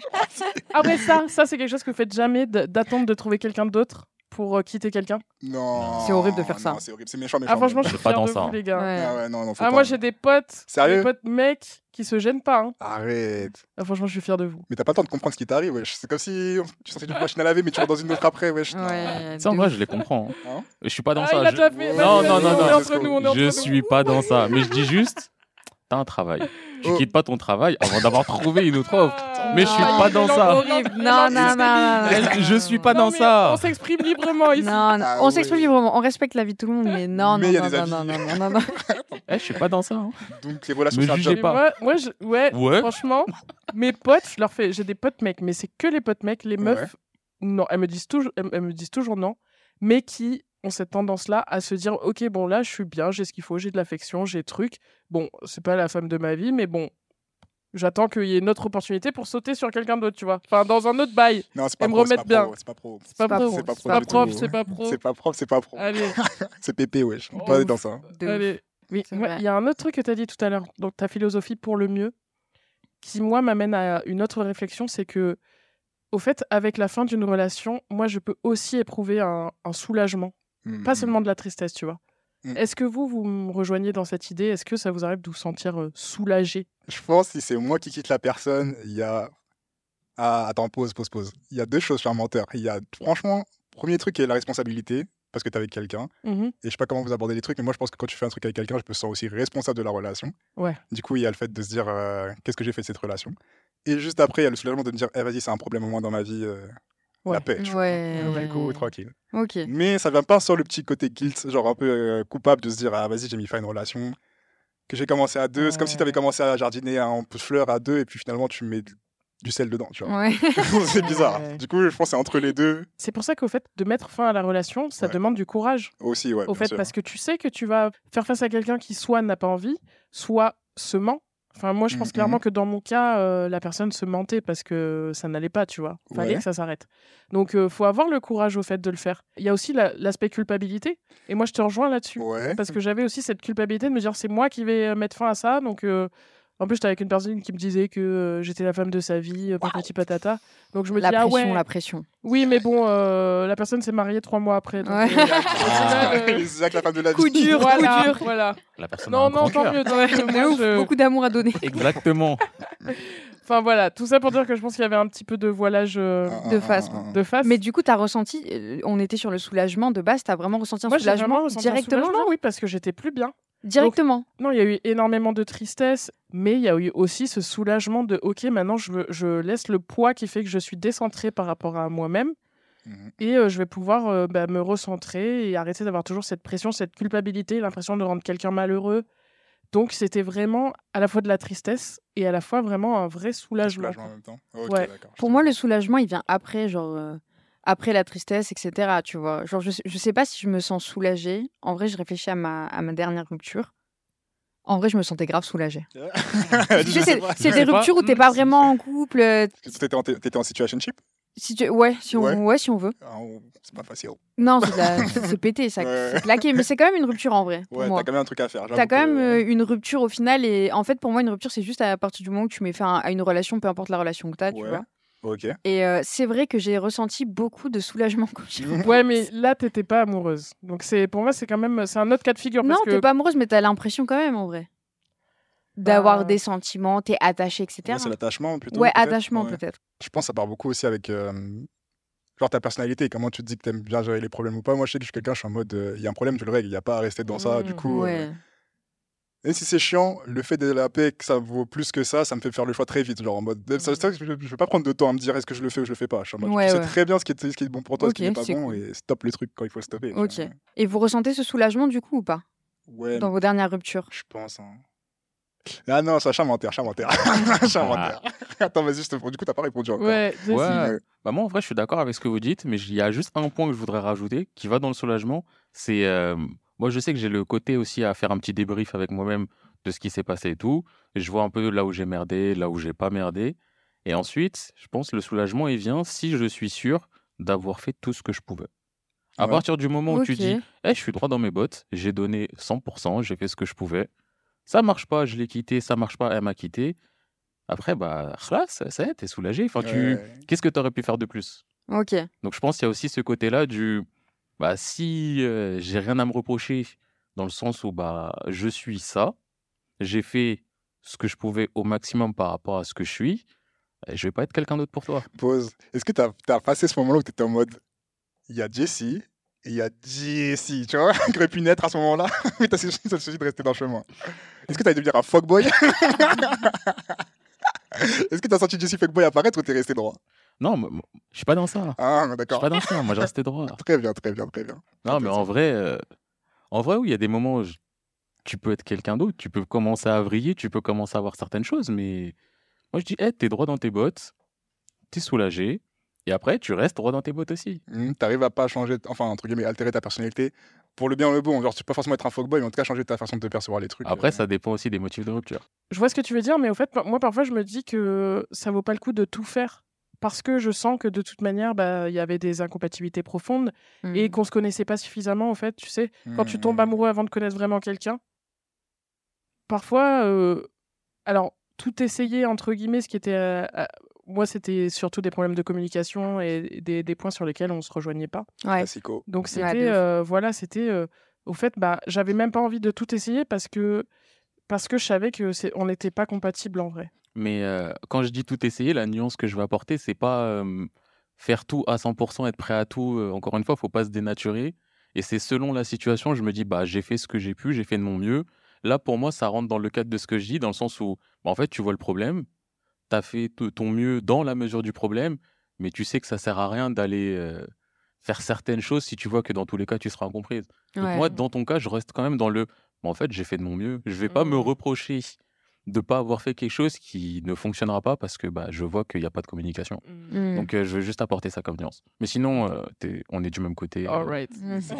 Après ça, ça c'est quelque chose que vous faites jamais de- d'attendre de trouver quelqu'un d'autre pour euh, quitter quelqu'un. Non. C'est horrible de faire ça. C'est horrible, c'est méchant, méchant. Ah franchement, je suis pas dans de ça, vous hein. les gars. Ouais. Ah ouais, non, non, faut Ah pas. moi j'ai des potes, Sérieux des potes mecs qui se gênent pas. hein. Arrête. Ah, franchement, je suis fière de vous. Mais t'as pas le temps de comprendre ce qui t'arrive, wesh. C'est comme si tu sortais d'une machine à laver, mais tu vas dans une autre après, wesh. Ouais, Ça, ouf. je les comprends. hein. Hein Je suis pas dans Ah, ça. il a je- déjà fait. Non, Je suis pas dans ça. Mais je dis juste, t'as un travail. Tu Oh. quittes pas ton travail avant d'avoir trouvé une autre offre. Ah. Mais je suis Ah, pas dans ça. Horrible. Non, non, non, je suis pas dans ça. On s'exprime librement ici. Non, non. Ah on ouais. s'exprime librement, on respecte la vie de tout le monde, mais non, Mais non, non, non, non, non, non, non, non. Eh, je suis pas dans ça. hein. Donc les relations, Me c'est pas. Moi, moi, je- ouais, Ouais. franchement, mes potes, je leur fais, j'ai des potes mecs, mais c'est que les potes mecs, les meufs, Ouais. non, elles me disent toujours, elles, elles me disent toujours non, mais qui ont cette tendance-là à se dire, ok, bon là, je suis bien, j'ai ce qu'il faut, j'ai de l'affection, j'ai truc. Bon, c'est pas la femme de ma vie, mais bon, j'attends qu'il y ait une autre opportunité pour sauter sur quelqu'un d'autre, tu vois. Enfin, dans un autre bail. Non, c'est pas Et me pro, c'est remettre pas pro, bien. C'est pas pro. C'est pas, pas pro, pro, c'est pas pro c'est pas pro. C'est pas propre, c'est pas pro. Allez, C'est pépé, wesh. On Oh, peut pas ouf. dans ça. De ouf. allez. Oui, il y a un autre truc que tu as dit tout à l'heure, donc ta philosophie pour le mieux, qui moi m'amène à une autre réflexion, c'est que, au fait, avec la fin d'une relation, moi je peux aussi éprouver un, un soulagement, Mm, pas mm. seulement de la tristesse, tu vois. Mm. Est-ce que vous, vous me rejoignez dans cette idée? Est-ce que ça vous arrive de vous sentir euh, soulagé? Je pense que si c'est moi qui quitte la personne, il y a. Ah, attends, pause, pause, pause. Il y a deux choses chez un menteur. Il y a, franchement, premier truc qui est la responsabilité, parce que t'es avec quelqu'un. Et je sais pas comment vous abordez les trucs, mais moi je pense que quand tu fais un truc avec quelqu'un, je me sens aussi responsable de la relation. Ouais. Du coup, il y a le fait de se dire euh, qu'est-ce que j'ai fait de cette relation? Et juste après, il y a le soulagement de me dire eh, vas-y, c'est un problème au moins dans ma vie. euh, Ouais. La paix. tu vois. Ouais. Du coup, tranquille. Ok. Mais ça vient pas sur le petit côté guilt, genre un peu euh, coupable de se dire ah vas-y, j'ai mis fin à une relation. Que j'ai commencé à deux. C'est comme si tu avais Ouais. commencé à jardiner un peu de fleurs à deux et puis finalement tu mets du sel dedans, tu vois. Ouais. c'est bizarre. Ouais. Du coup, je pense que c'est entre les deux C'est pour ça qu'au fait, de mettre fin à la relation, ça Ouais. demande du courage. aussi, ouais. au bien fait, sûr. parce que tu sais que tu vas faire face à quelqu'un qui soit n'a pas envie, soit se ment. Enfin, moi, je pense Mhm. clairement que dans mon cas, euh, la personne se mentait parce que ça n'allait pas, tu vois. Fallait Ouais. que ça s'arrête. Donc, euh, faut avoir le courage au fait de le faire. Il y a aussi la- l'aspect culpabilité. Et moi, je te rejoins là-dessus. Ouais. Parce que j'avais aussi cette culpabilité de me dire, c'est moi qui vais euh, mettre fin à ça. Donc, euh, en plus, j'étais avec une personne qui me disait que euh, j'étais la femme de sa vie, euh, patati patata. Donc, je me La dis, ah pression, ouais. la pression. Oui, mais bon, euh, la personne s'est mariée trois mois après. donc, Ouais. euh, euh, c'est que la femme de la Coup vie. dur, coup voilà, dur. voilà. La personne a Non, un non, grand tant cœur. mieux. tant mieux. Moi, je- Beaucoup d'amour à donner. Exactement. Enfin voilà, tout ça pour dire que je pense qu'il y avait un petit peu de voilage euh, Ah, de ah, face, ah, de face. Mais du coup, t'as ressenti, euh, on était sur le soulagement de base, t'as vraiment ressenti un moi j'ai vraiment soulagement ressenti un directement soulagement, genre oui, parce que j'étais plus bien. Directement. Non, il y a eu énormément de tristesse, mais il y a eu aussi ce soulagement de ok, maintenant je, laisse le poids qui fait que je suis décentrée par rapport à moi-même Mhm. et euh, je vais pouvoir euh, bah, me recentrer et arrêter d'avoir toujours cette pression, cette culpabilité, l'impression de rendre quelqu'un malheureux. Donc c'était vraiment à la fois de la tristesse et à la fois vraiment un vrai soulagement. Soulagement en même temps. Ouais. Pour moi, le soulagement, il vient après, genre euh, après la tristesse, etc. Tu vois, genre je, je sais pas si je me sens soulagée. En vrai, je réfléchis à ma, à ma dernière rupture. En vrai, je me sentais grave soulagée. C'est des ruptures où t'es Hmm, pas vraiment en couple. euh, T'étais en, en situationship Si tu... ouais, si on... Ouais. ouais, si on veut. Ah, on- C'est pas facile. Non, c'est de la- c'est pété, ça, Ouais. c'est claqué. Mais c'est quand même une rupture en vrai. Pour Ouais, moi. t'as quand même un truc à faire. T'as quand même que- euh, une rupture au final. Et en fait, pour moi, une rupture, c'est juste à partir du moment où tu mets fin à une relation, peu importe la relation que t'as, tu Ouais. vois. Ok. Et euh, c'est vrai que j'ai ressenti beaucoup de soulagement quand j'ai Ouais, mais là t'étais pas amoureuse. Donc c'est pour moi c'est quand même c'est un autre cas de figure Non, parce t'es que pas amoureuse, mais t'as l'impression quand même, en vrai. D'avoir Bah, des sentiments, t'es attaché, etc. Ouais, c'est l'attachement plutôt. Ouais, attachement Ouais. peut-être. Je pense que ça part beaucoup aussi avec euh, genre ta personnalité. Comment tu te dis que t'aimes bien gérer les problèmes ou pas. Moi, je sais que je suis quelqu'un, je suis en mode il y a un problème, tu le règles. Il n'y a pas à rester dans ça. Du Mm. coup, euh, Ouais. même si c'est chiant, le fait de la paix, que ça vaut plus que ça, ça me fait faire le choix très vite. Genre en mode. ça- ça, je, je vais pas prendre de temps à me dire est-ce que je le fais ou je le fais pas. Je suis en mode, Ouais, tu sais ouais. très bien ce qui, est, ce qui est bon pour toi, ce qui n'est pas bon cool. et stop le truc quand il faut le stopper. Ok. Et vous ressentez ce soulagement du coup ou pas? Ouais, Dans vos dernières ruptures? Je pense. hein. Ah non, ça charmentaire, charmentaire. charmentaire. Attends, vas-y, je te... du coup, t'as pas répondu encore. Ouais. Bah moi, en vrai, je suis d'accord avec ce que vous dites, mais il y a juste un point que je voudrais rajouter qui va dans le soulagement. C'est. euh, moi, je sais que j'ai le côté aussi à faire un petit débrief avec moi-même de ce qui s'est passé et tout. Et je vois un peu là où j'ai merdé, là où j'ai pas merdé. Et ensuite, je pense que le soulagement, il vient si je suis sûr d'avoir fait tout ce que je pouvais. À Ouais. partir du moment où tu dis, Eh, je suis droit dans mes bottes, j'ai donné 100%, j'ai fait ce que je pouvais. Ça marche pas, je l'ai quitté, ça marche pas, elle m'a quitté. Après, bah, là, ça, ça y est, t'es soulagé. Enfin, tu... Ouais. Qu'est-ce que tu aurais pu faire de plus? Ok. Donc, je pense qu'il y a aussi ce côté-là du, bah, si euh, j'ai rien à me reprocher, dans le sens où bah, je suis ça, j'ai fait ce que je pouvais au maximum par rapport à ce que je suis, je vais pas être quelqu'un d'autre pour toi. Pause. Est-ce que t'as as passé ce moment-là où t'étais en mode il y a Jessie et il y a Jessie, tu vois, qui aurait pu naître à ce moment-là, mais t'as choisi de rester dans le chemin. Est-ce que t'as devenir un fuckboy? Est-ce que t'as senti Jessie fuckboy apparaître ou t'es resté droit? Non, je suis pas dans ça. Ah, Je suis d'accord. pas dans ça. Moi, je restais droit. Très bien, très bien, très bien. Non, mais en vrai, euh, en vrai, oui, il y a des moments où je- tu peux être quelqu'un d'autre, tu peux commencer à vriller, tu peux commencer à voir certaines choses, mais moi je dis, hey, t'es droit dans tes bottes, t'es soulagé, et après tu restes droit dans tes bottes aussi. Hmm, T'arrives à pas changer, enfin, entre guillemets, altérer ta personnalité pour le bien ou le bon. Genre, tu peux pas forcément être un fuckboy, mais en tout cas, changer ta façon de percevoir les trucs. Après, euh, ça dépend aussi des motifs de rupture. Je vois ce que tu veux dire, mais au fait, moi, parfois, je me dis que ça vaut pas le coup de tout faire. Parce que je sens que de toute manière, bah, il y avait des incompatibilités profondes et Mm. qu'on se connaissait pas suffisamment, en fait. Tu sais, quand tu tombes hmm, amoureux avant de connaître vraiment quelqu'un, parfois, euh, alors, tout essayer, entre guillemets, ce qui était. euh, moi, c'était surtout des problèmes de communication et des, des points sur lesquels on se rejoignait pas. Ouais. Donc, c'était. euh, voilà, c'était. euh, au fait, bah, j'avais même pas envie de tout essayer parce que, parce que je savais que c'est, on n'était pas compatibles en vrai. Mais euh, quand je dis tout essayer, la nuance que je veux apporter, c'est pas euh, faire tout à 100%, être prêt à tout. euh, encore une fois, faut pas se dénaturer. Et c'est selon la situation, je me dis, bah, j'ai fait ce que j'ai pu, j'ai fait de mon mieux. Là, pour moi, ça rentre dans le cadre de ce que je dis, dans le sens où, bah, en fait, tu vois le problème, tu as fait ton mieux dans la mesure du problème, mais tu sais que ça sert à rien d'aller euh, faire certaines choses si tu vois que dans tous les cas, tu seras incomprise. Donc Ouais. moi, dans ton cas, je reste quand même dans le, bah, en fait, j'ai fait de mon mieux. Je vais pas me Mhm. reprocher de pas avoir fait quelque chose qui ne fonctionnera pas parce que bah, je vois qu'il n'y a pas de communication. Mm. Donc, euh, je veux juste apporter ça comme nuance. Mais sinon, euh, on est du même côté. euh, Alright.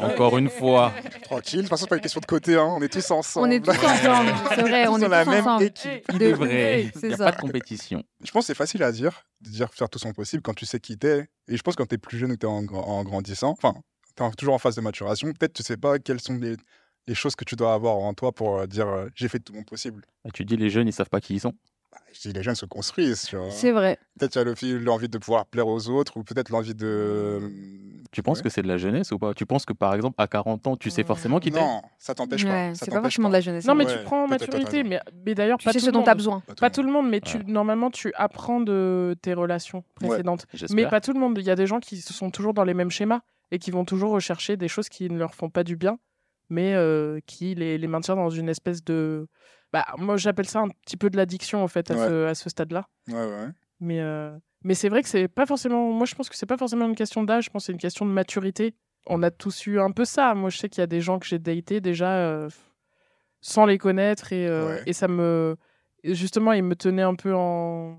Encore une fois. Tranquille, de toute façon, pas une question de côté, hein. on est tous ensemble. On est tous ensemble, c'est vrai, on Tous est dans la tous même ensemble. équipe. De- C'est vrai. c'est Il n'y a ça. pas de compétition. Je pense que c'est facile à dire, de dire faire tout son possible quand tu sais qui t'es. Et je pense que quand t'es plus jeune ou t'es en, gra- en grandissant, enfin, t'es en- toujours en phase de maturation, peut-être tu sais pas quelles sont les, les choses que tu dois avoir en toi pour euh, dire euh, j'ai fait tout mon possible. Ah, Tu dis les jeunes, ils savent pas qui ils sont. Bah, je dis les jeunes se construisent. C'est vrai. Peut-être tu as le fil- l'envie de pouvoir plaire aux autres ou peut-être l'envie de. Tu penses Ouais. que c'est de la jeunesse ou pas? Tu penses que par exemple, à 40 ans, tu sais forcément qui t'es? Non, ça t'empêche pas. Ouais, c'est pas forcément de la jeunesse. Non, mais Ouais, tu prends en maturité. Mais, mais d'ailleurs, pas sais tout ce le dont as besoin. Pas tout le monde, mais tu, normalement, tu apprends de tes relations précédentes. Mais pas tout le monde. Il y a des gens qui sont toujours dans les mêmes schémas et qui vont toujours rechercher des choses qui ne leur font pas du bien, mais euh, qui les, les maintient dans une espèce de. Bah, moi, j'appelle ça un petit peu de l'addiction, en fait, à Ouais. ce, à ce stade-là. Ouais, ouais. Mais, euh, mais c'est vrai que c'est pas forcément. Moi, je pense que c'est pas forcément une question d'âge, je pense que c'est une question de maturité. On a tous eu un peu ça. Moi, je sais qu'il y a des gens que j'ai datés déjà euh, sans les connaître et, Ouais. et ça me. Justement, ils me tenaient un peu en.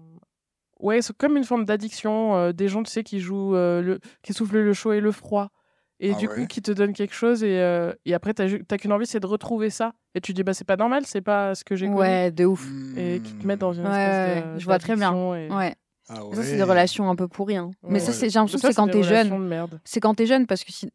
Ouais, c'est comme une forme d'addiction. des gens, tu sais, qui jouent, le... qui soufflent le chaud et le froid. Et Ah du ouais. coup, qui te donnent quelque chose et, euh, et après, t'as qu'une envie, c'est de retrouver ça. Et tu dis, bah, c'est pas normal, c'est pas ce que j'ai connu. Ouais, de ouf. Et qui te mettent dans une Ouais, espèce ouais, de. je vois très bien. et- Ouais. Ah Ça, c'est des relations un peu pourries. hein. Mais ça, c'est- j'ai l'impression que Ça, c'est quand t'es jeune. C'est quand t'es jeune parce que si...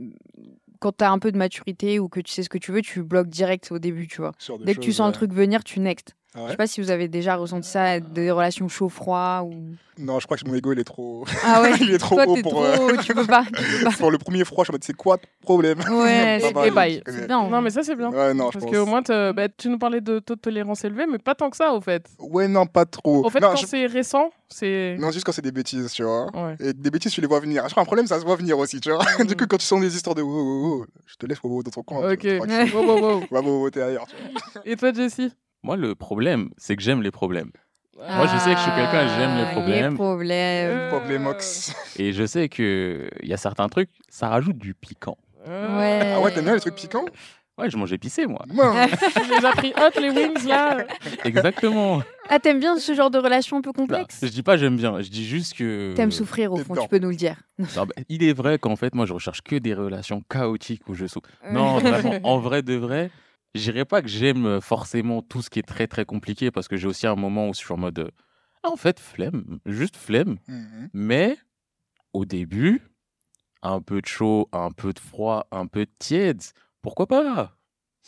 quand t'as un peu de maturité ou que tu sais ce que tu veux, tu bloques direct au début, tu vois. Dès que tu sens ouais. truc venir, tu next. Ah Je sais pas si vous avez déjà ressenti ça, des relations chaud-froid ou. Non, je crois que mon ego il est trop. Ah ouais. il est trop Toi, haut t'es pour. trop. euh, Tu peux pas. Tu peux pas. pour le premier froid, je suis en mode c'est quoi le problème? Ouais, c'est bien. Non, mais ça, c'est bien. Ouais, non, je Parce qu'au moins, bah, tu nous parlais de taux de tolérance élevé, mais pas tant que ça, au fait. Ouais, non, pas trop. Au fait, non, quand je- c'est récent, c'est. non, juste quand c'est des bêtises, tu vois. Ouais. Et des bêtises, tu les vois venir. Je crois un problème, ça se voit venir aussi, tu vois. Mm. du coup, quand tu sens des histoires de wow, wow, wow, je te laisse wow, dans ton coin. Ok. Wow, wow, wow. Wow, wow, t'es ailleurs. tu vois. Et toi, Jessie? Moi, le problème, c'est que j'aime les problèmes. Moi, je sais que je suis quelqu'un, j'aime les Ah, problèmes. Les problèmes. Euh, Problémox. Et je sais qu'il y a certains trucs, ça rajoute du piquant. Euh, Ouais. Ah ouais, t'aimes bien les trucs piquants? Ouais, je mange épicé, moi. Moi, Tu les as pris hot, les wings, là Exactement. Ah, t'aimes bien ce genre de relation un peu Bah, complexe? je dis pas j'aime bien, je dis juste que. T'aimes souffrir au fond, tu peux nous le dire. Non, bah, il est vrai qu'en fait, moi, je recherche que des relations chaotiques où je souffre. Non, vraiment, en vrai de vrai, je dirais pas que j'aime forcément tout ce qui est très très compliqué parce que j'ai aussi un moment où je suis en mode. euh, Ah, en fait, flemme, juste flemme. Mhm. Mais au début, un peu de chaud, un peu de froid, un peu de tiède, pourquoi pas?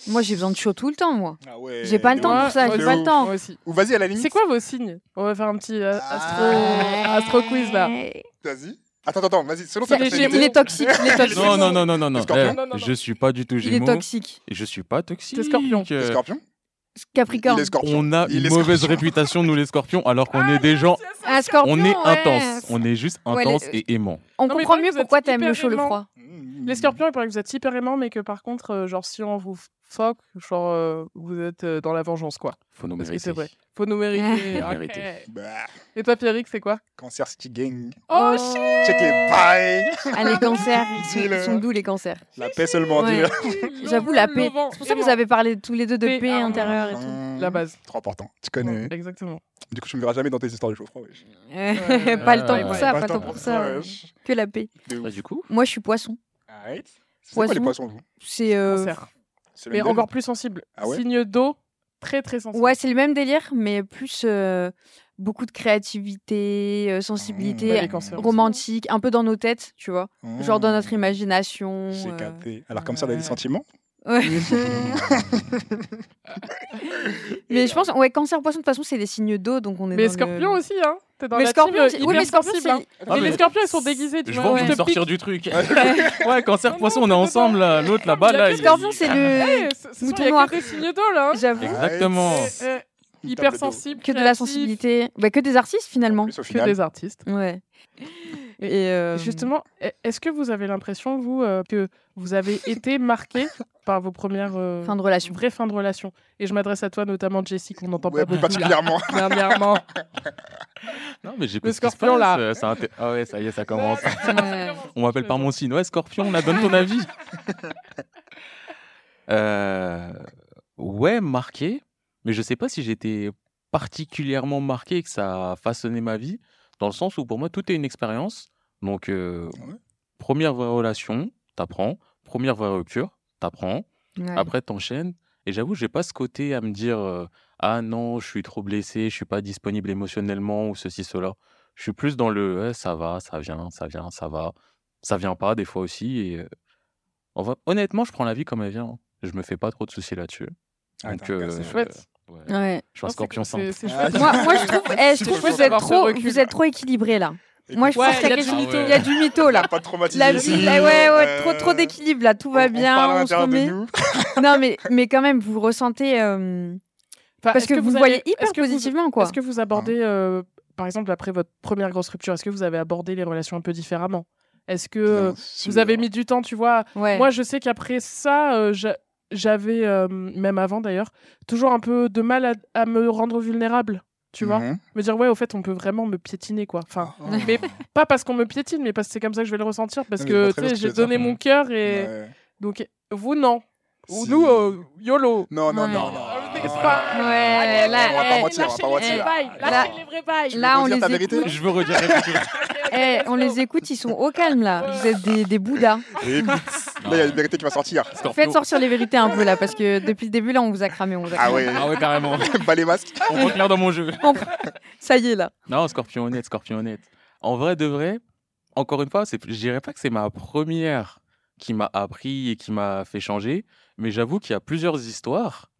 Moi, j'ai besoin de chaud tout le temps, moi. Ah ouais. J'ai pas le temps pour ça, j'ai pas ouf. le temps. Moi aussi. Ou vas-y à la limite. C'est quoi vos signes? On va faire un petit euh, astro, Ah. astro quiz, là. Vas-y. Attends, attends, attends, vas-y. Selon C'est- ta personnalité. Il est toxique, il est toxique. Non, non, non, non, non, non. Scorpion Eh, Non, non, non. Je suis pas du tout Il est gémeaux. toxique. Et je suis pas toxique. T'es scorpion. Les Euh, scorpions Capricorne. Il est scorpion. On a Il une mauvaise scorpion. réputation, nous les scorpions, alors qu'on est des gens. Un scorpion, On est ouais. intense. On est juste Ouais, intense les- et aimant. On Non, mais comprend mieux êtes pourquoi t'aimes le chaud, le aimant. froid. Mhm. Les scorpions, il paraît que vous êtes hyper aimants, mais que par contre, euh, genre, si on vous fuck, genre, euh, vous êtes euh, dans la vengeance, quoi. Faut nous Parce que mériter. c'est vrai. Faut nous mériter. Faut ok. mériter. Bah, Et toi, Pierrick, c'est quoi? Cancer City Gang. Oh, shit Check les bails. Ah, les cancers, ils sont, ils sont doux, les cancers. La paix seulement Ouais. dire. J'avoue, la paix. C'est pour ça que vous avez parlé tous les deux de Paix, intérieure et tout. Mmh. La base. Trop important. Tu connais. Exactement. Du coup, tu me verras jamais dans tes histoires de wesh. Ouais. pas le temps pour ouais. ça, Pas le temps pour ça. Que la paix. Bah, du coup, Moi, je suis poisson. Arrête. C'est quoi les Poisson. poissons, vous? C'est. euh, Cancer. C'est le Mais même encore plus sensible. Ah ouais Signe d'eau, très très sensible. Ouais, c'est le même délire, mais plus euh, beaucoup de créativité, euh, sensibilité, aussi. romantique, un peu dans nos têtes, tu vois. Mmh. Genre dans notre imagination. J'ai euh, capté. Alors, comme ça, on a des sentiments ouais. mais je pense, ouais, cancer, poisson, de toute façon, c'est des signes d'eau, donc on est Mais dans scorpion le... aussi, hein. T'es dans Mais la scorpion, team, c'est- oui, mais scorpion, sensible, hein. Ah, mais- les scorpions, ils sont déguisés, tu je vois. vous te sortir du truc. ouais, cancer poisson, on est ensemble là. L'autre là-bas là. Scorpion, c'est Eh, le. ce Mouton noir. des signes d'eau, là. hein. J'avoue. Exactement. Eh, eh, Hyper d'eau. Que sensible. de la sensibilité. Bah, que des artistes finalement. Que des artistes. Ouais. Et euh, Justement, e- est-ce que vous avez l'impression, vous, euh, que vous avez été marqué par vos premières euh, fin de relation. vraies fins de relation Et je m'adresse à toi, notamment Jessie, qu'on n'entend Ouais, pas plus beaucoup là, particulièrement. dernièrement. Non, mais j'écoute Le scorpion, là. euh, ça inté- Ah ouais, ça y est, ça commence. Ouais. On m'appelle par mon signe. Ouais, scorpion, on a donne ton avis. Euh, Ouais, marqué. Mais je sais pas si j'étais particulièrement marqué et que ça a façonné ma vie. Dans le sens où pour moi, tout est une expérience. Donc, euh, Ouais. première vraie relation, t'apprends. Première vraie rupture, t'apprends. Ouais. Après, t'enchaînes. Et j'avoue, j'ai pas ce côté à me dire euh, Ah non, je suis trop blessé, je suis pas disponible émotionnellement ou ceci, cela. Je suis plus dans le ça va, ça vient, ça vient, ça va. Ça vient pas des fois aussi. Et euh, en vrai, honnêtement, je prends la vie comme elle vient. hein. Je me fais pas trop de soucis là-dessus. Ah, Donc, c'est euh, chouette. ouais, Ouais. Je suis un scorpion. Moi, moi, je trouve, eh, je trouve que êtes trop, vous êtes trop équilibré là. Moi, je Ouais, pense qu'il y a il y a quelque du chose. mytho. Il y a du mytho là. Pas de traumatisme La ici. vie, là, ouais, ouais, Euh, trop, trop d'équilibre là. Tout va on- bien, on, se remet. Non, mais, mais quand même, vous ressentez. euh, Enfin, Parce est-ce que, vous allez- voyez hyper que vous- positivement quoi. Est-ce que vous abordez, euh, par exemple, après votre première grosse rupture, est-ce que vous avez abordé les relations un peu différemment? Est-ce que euh, vous avez mis du temps, tu vois Ouais. Moi, je sais qu'après ça, euh, j'a- j'avais, euh, même avant d'ailleurs, toujours un peu de mal à, à me rendre vulnérable. Tu vois. Me dire, ouais, au fait, on peut vraiment me piétiner, quoi. Enfin, Oh. mais pas parce qu'on me piétine, mais parce que c'est comme ça que je vais le ressentir. Parce que, j'ai donné mon cœur et. Ouais. Donc, vous, non. Ou Si. nous, euh, YOLO. Non, non, Ouais. non, non. Ouais, là, on va pas eh, mentir, on va pas Lâchez les mentir. Là- lâchez les vrais bails. là, on les écoute. Je veux redire. Eh, on les écoute, ils sont au calme là. Vous êtes des, des bouddhas. Et écoute, là, il y a une vérité qui va sortir. Faites sortir les vérités un peu là, parce que depuis le début là, on vous a cramé. On vous a Ah cramé. ouais, Ah ouais, carrément. pas les masques. On voit clair dans mon jeu. Ça y est là. Non, scorpion honnête, scorpion honnête. En vrai de vrai, encore une fois, c'est, je dirais pas que c'est ma première qui m'a appris et qui m'a fait changer, mais j'avoue qu'il y a plusieurs histoires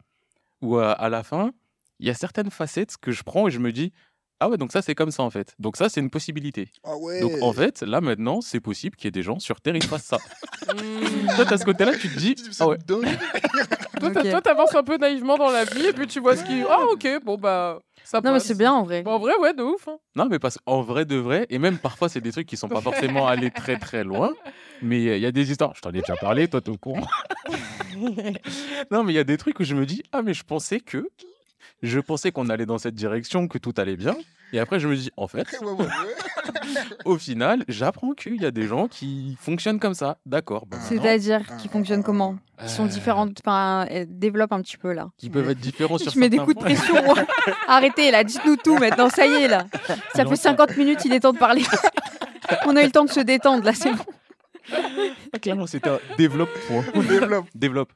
où euh, à la fin, il y a certaines facettes que je prends et je me dis ah ouais, donc ça c'est comme ça en fait. Donc ça c'est une possibilité. Ah ouais. Donc en fait, là maintenant, c'est possible qu'il y ait des gens sur Terre qui fassent ça. Mmh. Toi, t'as ce côté-là, tu te dis ah ouais. Toi, t'avances un peu naïvement dans la vie et puis tu vois ce qui. Ah, ok, bon, bah. Ça Non mais c'est bien en vrai. Bon, en vrai, ouais, de ouf. hein. Non, mais parce qu'en vrai de vrai, et même parfois c'est des trucs qui sont pas forcément allés très très loin, mais euh, il y a des histoires, je t'en ai déjà parlé, toi t'es au courant. non, mais il y a des trucs où je me dis, ah mais je pensais que, je pensais qu'on allait dans cette direction, que tout allait bien, Et après, je me dis, en fait, au final, j'apprends qu'il y a des gens qui fonctionnent comme ça. D'accord. bah, C'est-à-dire Ah, qui fonctionnent comment Qui sont euh, différentes. Enfin, euh, développe un petit peu là. Qui peuvent être différents sur Je mets des coups de pression. Arrêtez là, dites-nous tout maintenant. Ça y est là. Ça fait 50 minutes, il est temps de parler. On a eu le temps de se détendre là, c'est bon. Clairement, c'était un développe. point. Développe. développe.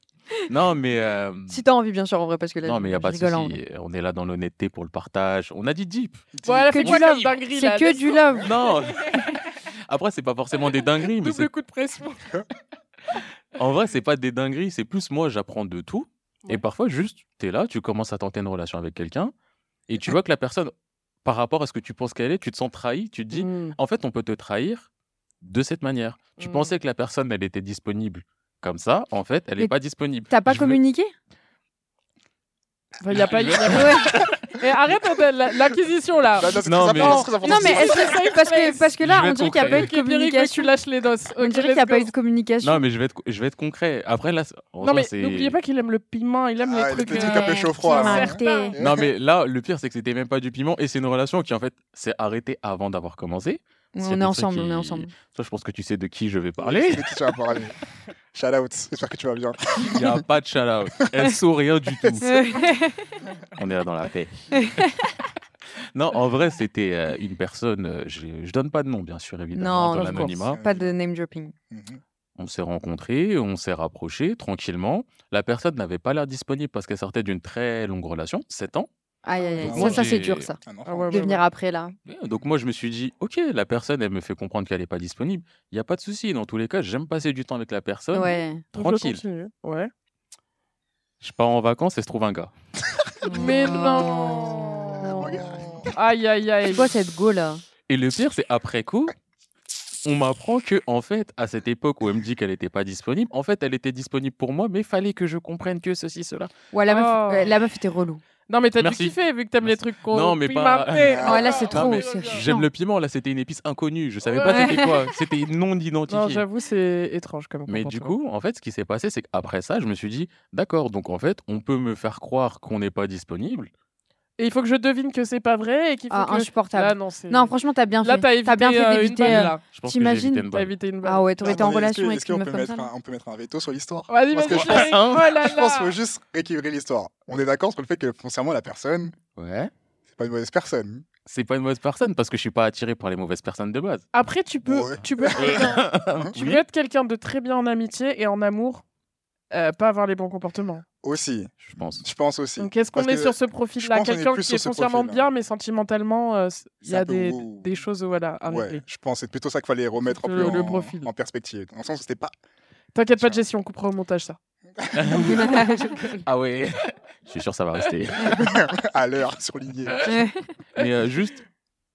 Non, mais. euh, Si t'as envie, bien sûr, en vrai, parce que là, Non, mais il n'y a je pas de rigole, souci. On est là dans l'honnêteté pour le partage. On a dit deep. Voilà, Que du love. C'est là, que du love. Non Après, c'est pas forcément des dingueries, mais Double c'est- coup de pression. en vrai, c'est pas des dingueries. C'est plus moi, j'apprends de tout. Ouais. Et parfois, juste, tu es là, tu commences à tenter une relation avec quelqu'un, et tu vois que la personne, par rapport à ce que tu penses qu'elle est, tu te sens trahi. Tu te dis, Mm. en fait, on peut te trahir de cette manière. Tu Mm. pensais que la personne, elle était disponible comme ça. En fait, elle n'est pas disponible. T'as pas Je communiqué? Il n'y a pas eu. y a pas- Et arrête euh, la- l'acquisition là. Bah, non, c'est mais- c'est. Non, mais est-ce que parce que parce que là, Je vais on être dirait qu'il n'y a pas eu de ouais, tu communication. lâches les doses. On dirait qu'il n'y a pas eu de communication. Non, mais je vais être, je vais être concret. Après, là, c'est- Non mais c'est- n'oubliez pas qu'il aime le piment, il aime Ah, les les trucs. petits euh, trucs un peu chaud froid. Non, mais là, le pire, c'est que c'était même pas du piment et c'est une relation qui, en fait, s'est arrêtée avant d'avoir commencé. On est ensemble, qui- on est ensemble. Toi, je pense que tu sais de qui je vais parler. De qui tu vas parler Shout out. J'espère que tu vas bien. Il n'y a pas de shout-out. Elle saut rien du tout. On est là dans la paix. non, en vrai, c'était euh, une personne. euh, je, je donne pas de nom, bien sûr, évidemment, Non, dans l'anonymat. Pas de name dropping. Mhm. On s'est rencontrés, on s'est rapprochés tranquillement. La personne n'avait pas l'air disponible parce qu'elle sortait d'une très longue relation, 7 ans. Aïe, aïe, aïe. Donc Ça, moi, ça c'est dur, ça. Ah ouais, De venir ouais. après, là. Donc moi, je me suis dit, ok, la personne, elle me fait comprendre qu'elle n'est pas disponible. Il n'y a pas de souci. Dans tous les cas, j'aime passer du temps avec la personne. Ouais. Je Tranquille. continue. Ouais. Je pars en vacances et se trouve un gars. Mais non. Aïe aïe aïe. C'est quoi cette go, là? Et le pire, c'est après coup, on m'apprend que en fait, à cette époque où elle me dit qu'elle n'était pas disponible, en fait, elle était disponible pour moi, mais fallait que je comprenne que ceci, cela. Ouais, la meuf, Oh. euh, la meuf était relou. Non mais t'as dû kiffer vu que t'aimes les trucs qu'on Non, mais pas- pimentés. Ah, Ouais, là, c'est Non, trop. J'aime le piment, là, c'était une épice inconnue. Je savais Ouais. pas c'était quoi. C'était non Non, identifié. j'avoue, c'est étrange comme Mais du coup, en fait, ce qui s'est passé, c'est qu'après ça, je me suis dit, d'accord, donc en fait, on peut me faire croire qu'on n'est pas disponible. Et il faut que je devine que c'est pas vrai et qu'il faut Ah, que... insupportable. Là, non, c'est... Non, franchement, t'as bien Là, fait. t'as évité, bien fait euh, d'éviter. balle, euh, là. T'imagines T'as évité une balle. Ah ouais, t'aurais été en relation avec est-ce une qu'on meuf peut comme mettre ça. là un- On peut mettre un veto sur l'histoire Vas-y, Parce vas-y, que je pense- Oh là qu'il là. faut juste rééquilibrer l'histoire. On est d'accord sur le fait que foncièrement, la personne, Ouais. c'est pas une mauvaise personne. C'est pas une mauvaise personne parce que je suis pas attiré par les mauvaises personnes de base. Après, tu peux, Ouais. tu peux, tu peux être quelqu'un de très bien en amitié et en amour, euh, pas avoir les bons comportements. Aussi, Je pense. je pense aussi. Donc, est-ce qu'on est que sur ce profil-là? Quelqu'un qui est foncièrement bien, mais sentimentalement, euh, il y a des, des choses voilà, à Ouais, je pense que c'est plutôt ça qu'il fallait remettre un peu Le- le en, profil. en perspective. Le sens c'était pas T'inquiète pas. Jessie, on coupera au montage ça. Ah ouais. je suis sûr que ça va rester. à l'heure surligné. Mais euh, juste,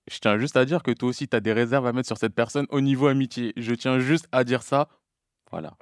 je tiens juste à dire que toi aussi, tu as des réserves à mettre sur cette personne au niveau amitié. Je tiens juste à dire ça. Voilà.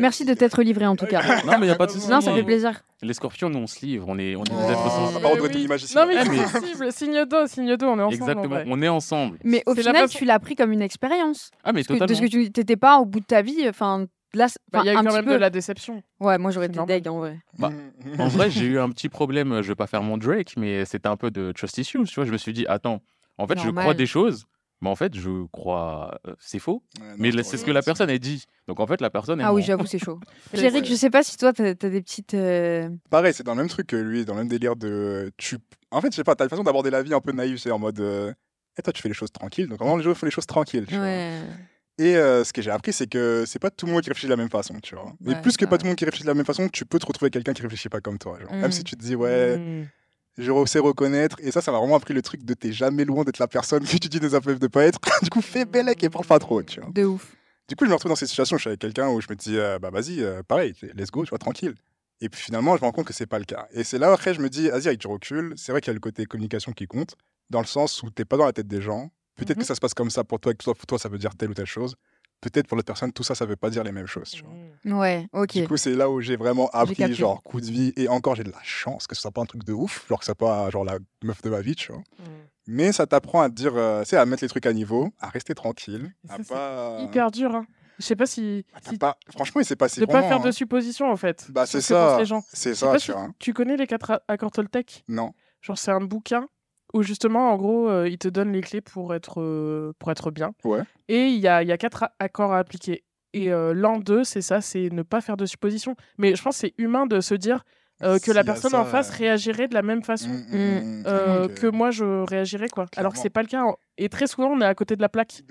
Merci de t'être livré en tout cas. Non, mais il n'y a pas de souci. Non, ça fait plaisir. Les scorpions, nous, on se livre. On est, on est des Oh, êtres on sensibles. redonner oui. ton image ici. Non, mais Eh, c'est sensible. Signe d'eau, signe d'eau, on est ensemble. en Exactement. On est ensemble. Mais au la final, tu l'as pris comme une expérience. Ah, mais Parce totalement. ce que tu t'étais pas au bout de ta vie, enfin là, Bah, Il y a eu quand même peu. de la déception. Ouais, moi j'aurais été deg en vrai. Bah, En vrai, j'ai eu un petit problème. Je vais pas faire mon Drake, mais c'était un peu de trust issues. Tu vois, je me suis dit, attends, en fait, je crois des choses, mais en fait, je crois c'est faux. Ouais, non, Mais c'est ce que la personne a dit. Donc en fait, la personne. elle Ah oui, j'avoue, c'est chaud. C'est- je sais pas si toi, t'as as des petites. euh, Pareil, c'est dans le même truc que lui, dans le même délire de. Tu... En fait, je sais pas, t'as une façon d'aborder la vie un peu naïve, c'est en mode. euh, Et toi, tu fais les choses tranquilles. Donc, vraiment, les gens font les choses tranquilles. tu vois. Ouais. Et euh, ce que j'ai appris, c'est que c'est pas tout le monde qui réfléchit de la même façon, tu vois. Mais plus que ouais. pas tout le monde qui réfléchit de la même façon, tu peux te retrouver quelqu'un qui réfléchit pas comme toi. genre. Mm. Même si tu te dis, ouais, Mm. Je sais reconnaître. Et ça, ça m'a vraiment appris le truc de t'es jamais loin d'être la personne que tu dis des appels de pas être. du coup, fais bellec et parle pas trop, tu vois. De ouf. Du coup, je me retrouve dans cette situation je suis avec quelqu'un où je me dis, euh, bah vas-y, euh, pareil, let's go, tu vois, tranquille. Et puis finalement, je me rends compte que c'est pas le cas. Et c'est là après, je me dis, vas-y, avec du recul, c'est vrai qu'il y a le côté communication qui compte, dans le sens où t'es pas dans la tête des gens. Peut-être Mhm. que ça se passe comme ça pour toi, et que pour toi, ça veut dire telle ou telle chose. Peut-être pour l'autre personne, tout ça, ça veut pas dire les mêmes choses. tu vois. Ouais, ok. Du coup, c'est là où j'ai vraiment appris, genre, coup de vie. Et encore, j'ai de la chance que ce soit pas un truc de ouf, genre que ce soit pas, genre, la meuf de ma vie, tu vois. Mm. Mais ça t'apprend à dire, euh, tu sais, à mettre les trucs à niveau, à rester tranquille, Ça, à c'est pas. Hyper dur. Hein. Je sais pas si. Ah, t'as si- pas- Franchement, il s'est passé de pas faire hein. de suppositions en fait. Bah, c'est ça. C'est Je sais ça, pas tu si vois. tu connais les quatre a- accords Toltec? Non. Genre, c'est un bouquin où justement, en gros, euh, il te donne les clés pour être, euh, pour être bien. Ouais. Et il y a, il y a quatre accords à appliquer. Et euh, l'an 2, c'est ça, c'est ne pas faire de suppositions. Mais je pense que c'est humain de se dire que la a personne ça, en face réagirait de la même façon Mm, mm, mm, euh, ok. que moi je réagirais, quoi. Alors que c'est pas le cas. Et très souvent, on est à côté de la plaque.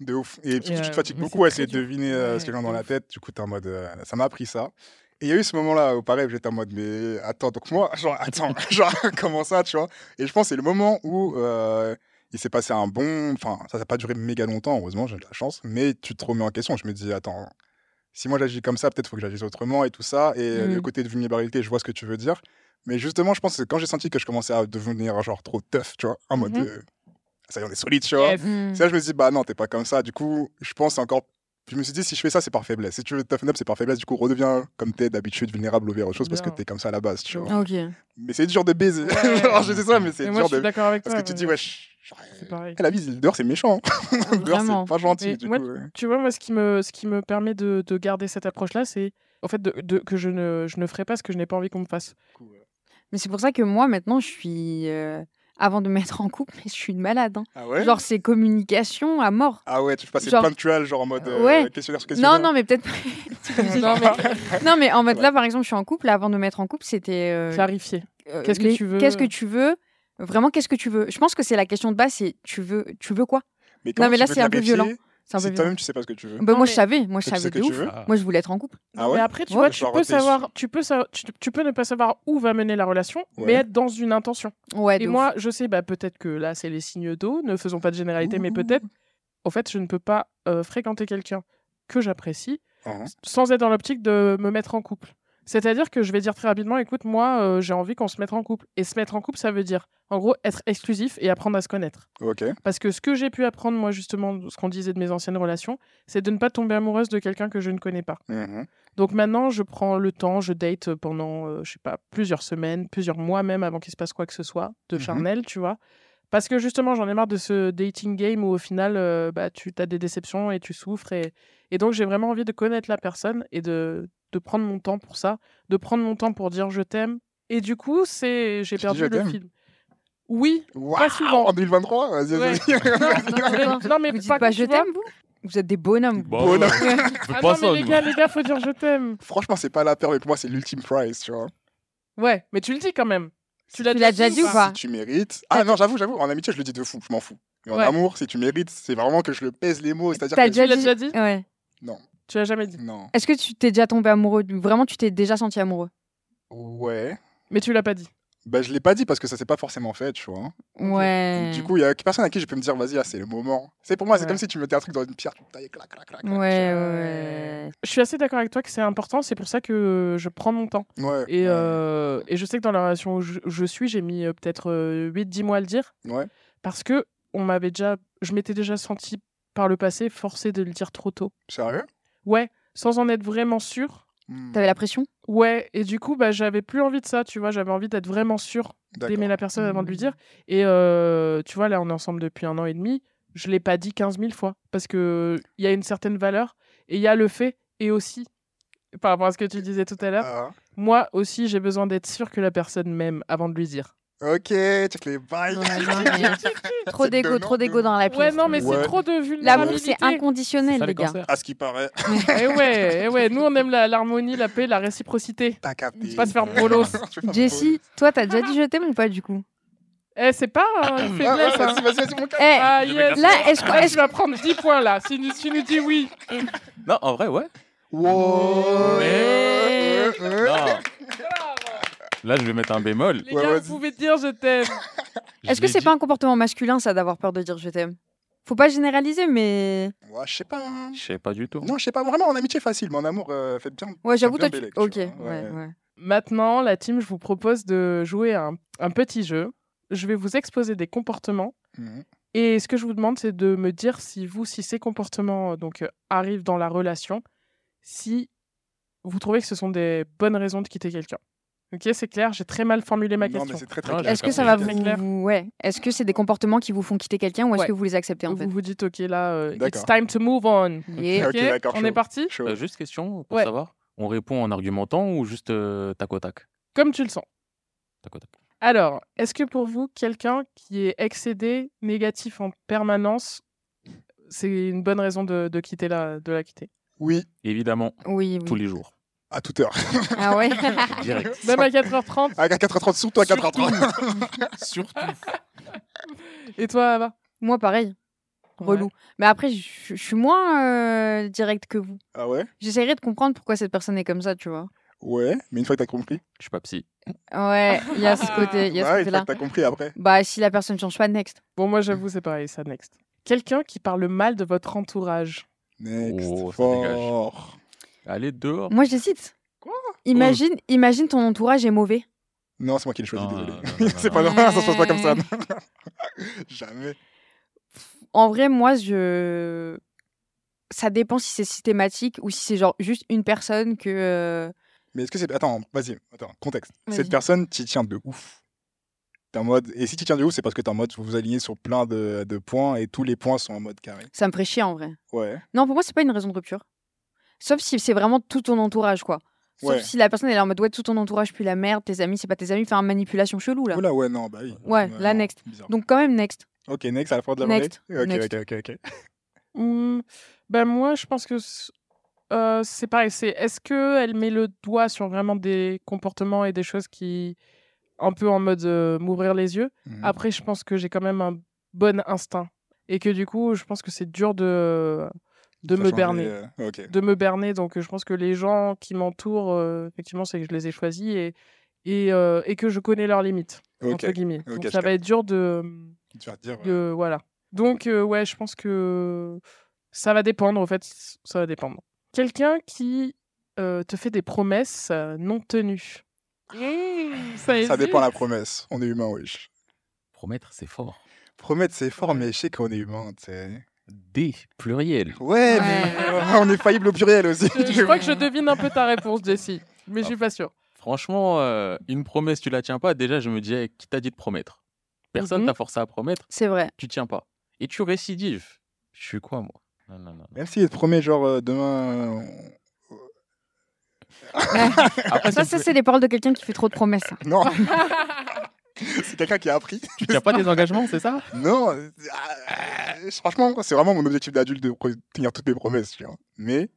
De ouf. Et surtout, tu te fatigues beaucoup à essayer de deviner ce qu'il y a dans la tête. Du coup, t'es en mode. ça m'a appris ça. Et il y a eu ce moment-là où, pareil, j'étais en mode, mais attends, donc moi, genre, attends, genre, comment ça, tu vois? Et je pense que c'est le moment où euh, il s'est passé un bon. Enfin, ça n'a pas duré méga longtemps, heureusement, j'ai de la chance. Mais tu te remets en question. Je me dis, attends, si moi j'agis comme ça, peut-être faut que j'agisse autrement et tout ça. Et Mhm. le côté de vulnérabilité, je vois ce que tu veux dire. Mais justement, je pense que quand j'ai senti que je commençais à devenir, genre, trop tough, tu vois, en mode. Mhm. euh, ça y est, on est solide, tu vois? Mm. C'est là, je me dit, bah non, t'es pas comme ça. Du coup, je pense encore. Je me suis dit, si je fais ça, c'est par faiblesse. Si tu veux toughen up, c'est par faiblesse. Du coup, redeviens comme t'es d'habitude, vulnérable au autre chose parce que t'es comme ça à la base, tu vois. Mais c'est dur de baiser. Ouais. Genre, je dis ça, mais c'est moi, dur je suis de. d'accord avec Parce toi. que tu dis, wesh. C'est pareil. La vie, dehors, c'est méchant. dehors, c'est pas gentil. Du moi, coup, ouais. Tu vois, moi, ce qui me, ce qui me permet de, de garder cette approche-là, c'est en fait de, de- que je ne, je ne ferai pas ce que je n'ai pas envie qu'on me fasse. Mais c'est pour ça que moi, maintenant, je suis. euh, Avant de me mettre en couple, je suis une malade. hein. Ah ouais Genre, c'est communication à mort. Ah ouais, tu passes genre- plein de tuales, genre en mode euh, Ouais. questionnaire sur Non, questionnaire. non, mais peut-être. non, mais non, mais en mode Ouais. là, par exemple, je suis en couple. Avant de me mettre en couple, c'était. euh, clarifier. euh, qu'est-ce que les- tu veux Qu'est-ce que tu veux? Vraiment, qu'est-ce que tu veux? Je pense que c'est la question de base c'est tu veux, tu veux quoi? Mais, Non, mais là, c'est un peu violent. Si toi-même, tu sais pas ce que tu veux. Bah, Non, moi, je mais- savais. Moi, je savais que de tu ouf. veux Ah. Moi, je voulais être en couple. Ah ouais? Mais après, tu Ouais. vois, Je tu peux, savoir, tu, peux savoir, tu, tu peux ne pas savoir où va mener la relation, Ouais. mais être dans une intention. Ouais, Et ouf. moi, je sais, bah, peut-être que là, c'est les signes d'eau, ne faisons pas de généralité, mais peut-être, au fait, je ne peux pas euh, fréquenter quelqu'un que j'apprécie Mhm. sans être dans l'optique de me mettre en couple. C'est-à-dire que je vais dire très rapidement, écoute, moi, euh, j'ai envie qu'on se mette en couple. Et se mettre en couple, ça veut dire, en gros, être exclusif et apprendre à se connaître. Parce que ce que j'ai pu apprendre, moi, justement, ce qu'on disait de mes anciennes relations, c'est de ne pas tomber amoureuse de quelqu'un que je ne connais pas. Mhm. Donc maintenant, je prends le temps, je date pendant, euh, je sais pas, plusieurs semaines, plusieurs mois même avant qu'il se passe quoi que ce soit de Mhm. charnel, tu vois. Parce que justement, j'en ai marre de ce dating game où au final, euh, bah, tu as des déceptions et tu souffres. Et, et donc, j'ai vraiment envie de connaître la personne et de, de prendre mon temps pour ça, de prendre mon temps pour dire je t'aime. Et du coup, c'est j'ai perdu le film. Oui, Waouh, souvent. En 2023 Vas-y, Ouais. vas-y. non, mais- non, mais Vous dites pas pas je t'aime, vous? Vous êtes des bonhommes. Bon, Bon, non. on fait Ah pas non, mais les gars, les gars, faut dire je t'aime. Franchement, c'est pas la paire avec moi, c'est l'ultime prize, tu vois. Ouais, mais tu le dis quand même. Tu l'as Tu l'as déjà dit ou pas Si tu mérites. Ah non, j'avoue, j'avoue, en amitié, je le dis de fou, je m'en fous. Mais en Ouais. amour, si tu mérites, c'est vraiment que je le pèse les mots. C'est-à-dire que. Tu l'as déjà dit Ouais. Non, Tu l'as jamais dit. non. Est-ce que tu t'es déjà tombé amoureux? Vraiment, tu t'es déjà senti amoureux? Ouais. Mais tu l'as pas dit. Bah, je l'ai pas dit parce que ça s'est pas forcément fait, tu vois. Ouais. Du coup, il y a personne à qui je peux me dire, vas-y, là, c'est le moment. C'est pour moi, c'est Ouais. comme si tu mettais un truc dans une pierre, tu taillais, clac, clac, clac. clac. Ouais, ouais. Je suis assez d'accord avec toi que c'est important, c'est pour ça que je prends mon temps. Ouais. Et, ouais. euh, et je sais que dans la relation où je, je suis, j'ai mis euh, peut-être 8-10 mois à le dire, Ouais. parce que on m'avait déjà, je m'étais déjà senti par le passé forcé de le dire trop tôt. Sérieux? Ouais, sans en être vraiment sûr. Hmm, T'avais la pression? Ouais, et du coup, bah, j'avais plus envie de ça, tu vois, j'avais envie d'être vraiment sûr d'aimer la personne avant de lui dire. Et euh, tu vois, là, on est ensemble depuis un an et demi, je l'ai pas dit 15 000 fois, parce qu'il y a une certaine valeur, et il y a le fait, et aussi, par rapport à ce que tu disais tout à l'heure, Ah. moi aussi, j'ai besoin d'être sûr que la personne m'aime avant de lui dire. Ok, check les bails. Ouais, non, mais- Trop donnant, trop d'égo donnant. dans la pièce. Ouais, non, mais Ouais. c'est trop de L'amour, vulnérabilité. c'est inconditionnel, ça, les gars. À ce qui paraît, Eh ouais, eh ouais, nous, on aime la- l'harmonie, la, paix, la réciprocité. t'as capté. Pas se faire bolos. Je vais Jessie, toi, t'as déjà dit je t'aime ou pas du coup Eh, c'est pas euh, une faiblesse, Ah, hein. Vas-y, vas-y, vas-y, mon. Eh, Ah, Je vais yes. là, est-ce que- Ah, est-ce tu vas prendre 10 points, là, si tu nous dis oui. Non, en vrai, ouais. Wow. Mais- Non. Là, je vais mettre un bémol. Les Ouais, gars, vous pouvez dire je t'aime. Est-ce que c'est dit- pas un comportement masculin, ça, d'avoir peur de dire je t'aime? Faut pas généraliser, mais. Ouais, je sais pas. hein. Je sais pas du tout. Non, je sais pas. Vraiment, en amitié, facile, mais en amour, euh, faites bien. Ouais, j'avoue, toi, tu. bélec, Ok, ouais, ouais. ouais. Maintenant, la team, je vous propose de jouer un petit jeu. Je vais vous exposer des comportements. Mhm. Et ce que je vous demande, c'est de me dire si vous, si ces comportements euh, donc, euh, arrivent dans la relation, si vous trouvez que ce sont des bonnes raisons de quitter quelqu'un. Ok, c'est clair, j'ai très mal formulé ma Non, question. Est-ce que ça va vous. clair. Ouais. Est-ce que c'est des comportements qui vous font quitter quelqu'un ou est-ce Ouais. que vous les acceptez en fait Vous vous dites, ok, là, euh, it's time to move on. Yeah. Ok, d'accord, on chaud. est parti. Euh, juste question pour Ouais. savoir. On répond en argumentant ou juste euh, tac au tac? Comme tu le sens. Tac au tac. Alors, est-ce que pour vous, quelqu'un qui est excédé, négatif en permanence, c'est une bonne raison de, de quitter la, de la quitter? Oui, Évidemment, Oui, oui. tous les jours. À toute heure. Ah ouais Direct. Même à 4h30 À 4h30, surtout à 4h30. Surtout. Et toi, Ava? Moi, pareil. Relou. Mais après, je suis moins euh, direct que vous. Ah ouais? J'essaierai de comprendre pourquoi cette personne est comme ça, tu vois. Ouais, mais une fois que t'as compris. Je suis pas psy. Ouais, il y a ce côté, il y a ce Ouais, une fois côté-là. que t'as compris après. Bah, si la personne change pas, next. Bon, moi, j'avoue, c'est pareil, ça, next. Quelqu'un qui parle mal de votre entourage. Next. Oh, ça dégage. Fort. Allez dehors. Moi, j'hésite. Quoi? Imagine, imagine ton entourage est mauvais. Non, c'est moi qui l'ai choisi, Non, désolé. non, non, non, c'est pas non. normal, ça se passe pas comme ça. Jamais. En vrai, moi, je. Ça dépend si c'est systématique ou si c'est genre juste une personne que. euh, Mais est-ce que c'est. Attends, vas-y, attends, contexte. Vas-y. Cette personne, tu tiens de ouf. T'es en mode. Et si tu tiens de ouf, c'est parce que t'es en mode, vous vous alignez sur plein de, de points et tous les points sont en mode carré. Ça me ferait chier en vrai. Ouais. Non, pour moi, c'est pas une raison de rupture. Sauf si c'est vraiment tout ton entourage, quoi. Sauf Ouais. si la personne elle est en mode ouais, tout ton entourage puis la merde, tes amis, c'est pas tes amis, faire une manipulation chelou là. Oula, ouais, non, bah oui. Ouais, la non, next. bizarre. Donc quand même next. Ok, next, à la fin de la Next. Next. ok, ok, ok. Hmm, ben moi, je pense que euh, c'est pareil. C'est est-ce que elle met le doigt sur vraiment des comportements et des choses qui un peu en mode euh, m'ouvrir les yeux? Mhm. Après, je pense que j'ai quand même un bon instinct et que du coup, je pense que c'est dur de de Ça me berner, les, euh, de me berner. Donc, je pense que les gens qui m'entourent, euh, effectivement, c'est que je les ai choisis et et, euh, et que je connais leurs limites Ok. entre guillemets. Donc, ça va être dur de Tu vas dire. ouais. de- voilà. Donc, euh, ouais, je pense que ça va dépendre, en fait, ça va dépendre. Quelqu'un qui euh, te fait des promesses euh, non tenues. Mmh, ça, Ça dépend de la promesse. On est humain, wesh. Promettre, c'est fort. Promettre, c'est fort, mais je sais qu'on est humain, tu sais. Des pluriel. Ouais, Ouais. mais euh, on est faillible au pluriel aussi. Je, je crois que je devine un peu ta réponse, Jessie, mais je suis pas sûre. Franchement, euh, une promesse, tu la tiens pas. Déjà, je me dis, eh, qui t'a dit de promettre? Personne Mhm. t'a forcé à promettre, C'est vrai. tu tiens pas. Et tu récidives. Je suis quoi, moi? Non, non. Même s'il te promet, genre, euh, demain. euh, Après, Ça, c'est ça c'est les paroles de quelqu'un qui fait trop de promesses. ça. Non C'est quelqu'un qui a appris. tu tiens pas des engagements, c'est ça? Non, euh, euh, franchement, c'est vraiment mon objectif d'adulte de tenir toutes mes promesses, tu vois. Mais.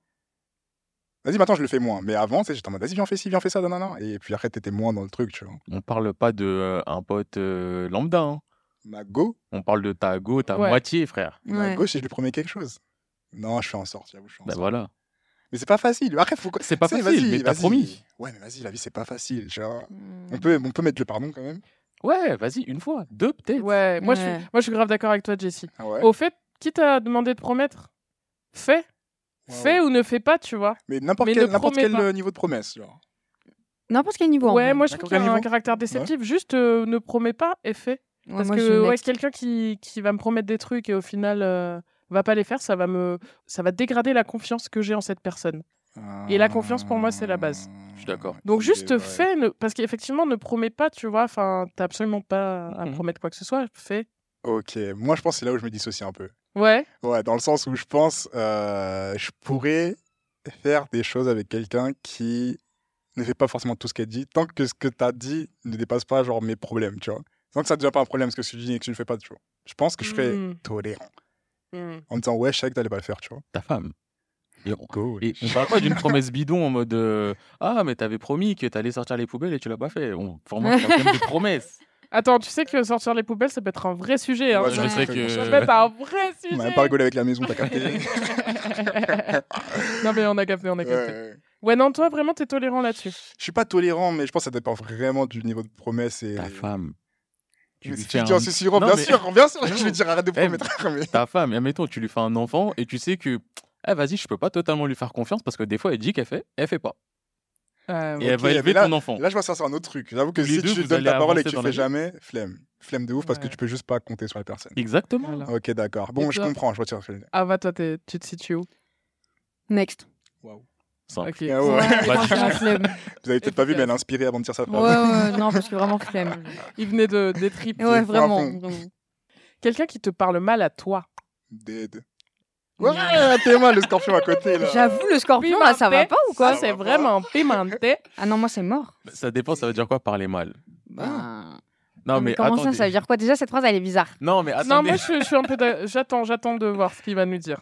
Vas-y, maintenant je le fais moins. Mais avant, j'étais en mode, vas-y, viens, on fait ci, viens, on fait ça, non, non, non. Et puis après, t'étais moins dans le truc, tu vois. On parle pas de euh, un pote euh, lambda. hein. Ma go, On parle de ta go, ta Ouais. moitié, frère. ma Ouais. gauche, et je lui promets quelque chose. Non, je fais en sorte, j'avoue, je fais en Ben sorte. voilà. Mais c'est pas facile. Après, faut. que- C'est pas facile, vas-y, mais t'as promis. Ouais, mais vas-y, la vie, c'est pas facile, tu vois. Mm. On peut, on peut mettre le pardon quand même. Ouais, vas-y, une fois, deux peut-être. Ouais, moi, Je, suis, moi je suis grave d'accord avec toi, Jessie. Ah ouais. Au fait, qui t'a demandé de promettre Fais. Fais ou ne fais pas, tu vois. Mais n'importe quel, quel euh, niveau de promesse, genre. N'importe quel niveau. Ouais, moi je trouve qu'il y a un niveau caractère déceptif. Juste euh, ne promets pas et fais. Ouais, Parce que ouais, quelqu'un qui, qui va me promettre des trucs et au final euh, va pas les faire, ça va me ça va dégrader la confiance que j'ai en cette personne. Et la confiance, pour moi, c'est la base. Je suis d'accord. Donc juste ouais. fais, ne- parce qu'effectivement ne promets pas, tu vois. Enfin, t'as absolument pas à Mhm. promettre quoi que ce soit. Fais. Ok, moi je pense que c'est là où je me dissocie un peu. Ouais. Ouais, dans le sens où je pense euh, je pourrais faire des choses avec quelqu'un qui ne fait pas forcément tout ce qu'elle dit, tant que ce que tu as dit ne dépasse pas genre mes problèmes, tu vois. Tant que ça ne devient pas un problème ce que tu dis et que tu ne fais pas, tu vois. Je pense que je serais Mhm. tolérant. Mhm. En me disant, ouais, je savais que t'allais pas le faire, tu vois. Ta femme. Et on, et on parle pas d'une promesse bidon en mode euh, Ah, mais t'avais promis que t'allais sortir les poubelles et tu l'as pas fait. On, parle quand même de promesses. Attends, tu sais que sortir les poubelles, ça peut être un vrai sujet. Hein. Ouais, Je sais Ça que. peut être un vrai On sujet. n'a même pas rigolé avec la maison, t'as capté. non mais on a capté, on a capté. Ouais. Ouais, non, toi vraiment t'es tolérant là-dessus. Je suis pas tolérant, mais je pense que ça dépend vraiment du niveau de promesse. Et... Ta femme. Tu lui si fais tu dis un- en susurrant, Non, bien mais- sûr, bien sûr, Non. je vais dire arrête de Eh, promettre. mais- Ta femme, et admettons, tu lui fais un enfant et tu sais que. Eh, vas-y, je peux pas totalement lui faire confiance parce que des fois, elle dit qu'elle fait, elle fait pas. Euh, Et elle Ok, va élever là- ton enfant. Là, je vois ça sur un autre truc. J'avoue que les si deux, tu donnes ta parole et que tu fais jamais, flemme. Flemme de ouf parce que Ouais. tu peux juste pas compter sur la personne. Exactement. Voilà. Ok, d'accord. Bon, Et je toi comprends, je retire. Ah bah toi tu te situes où? Next. Simple. Ok. Ah ouais. Ouais, Bah, franchement, flemme. Vous avez peut-être pas vu, mais elle a inspiré avant de dire sa Ouais, phrase. ouais, non, parce que vraiment flemme. Il venait de des tripes. Ouais, vraiment. vraiment. Quelqu'un qui te parle mal à toi. Dead. Ouais, t'es mal le scorpion à côté là. J'avoue, le scorpion, là, ça va pas ou quoi? Ça, c'est vraiment pimenté. Ah non, moi, c'est mort. Ça dépend, ça veut dire quoi parler mal? Bah, Non, mais, comment ça, attendez. ça veut dire quoi? Déjà, cette phrase, elle est bizarre. Non, mais Non, attendez. moi je, je suis un peu. d'a- J'attends, j'attends de voir ce qu'il va nous dire.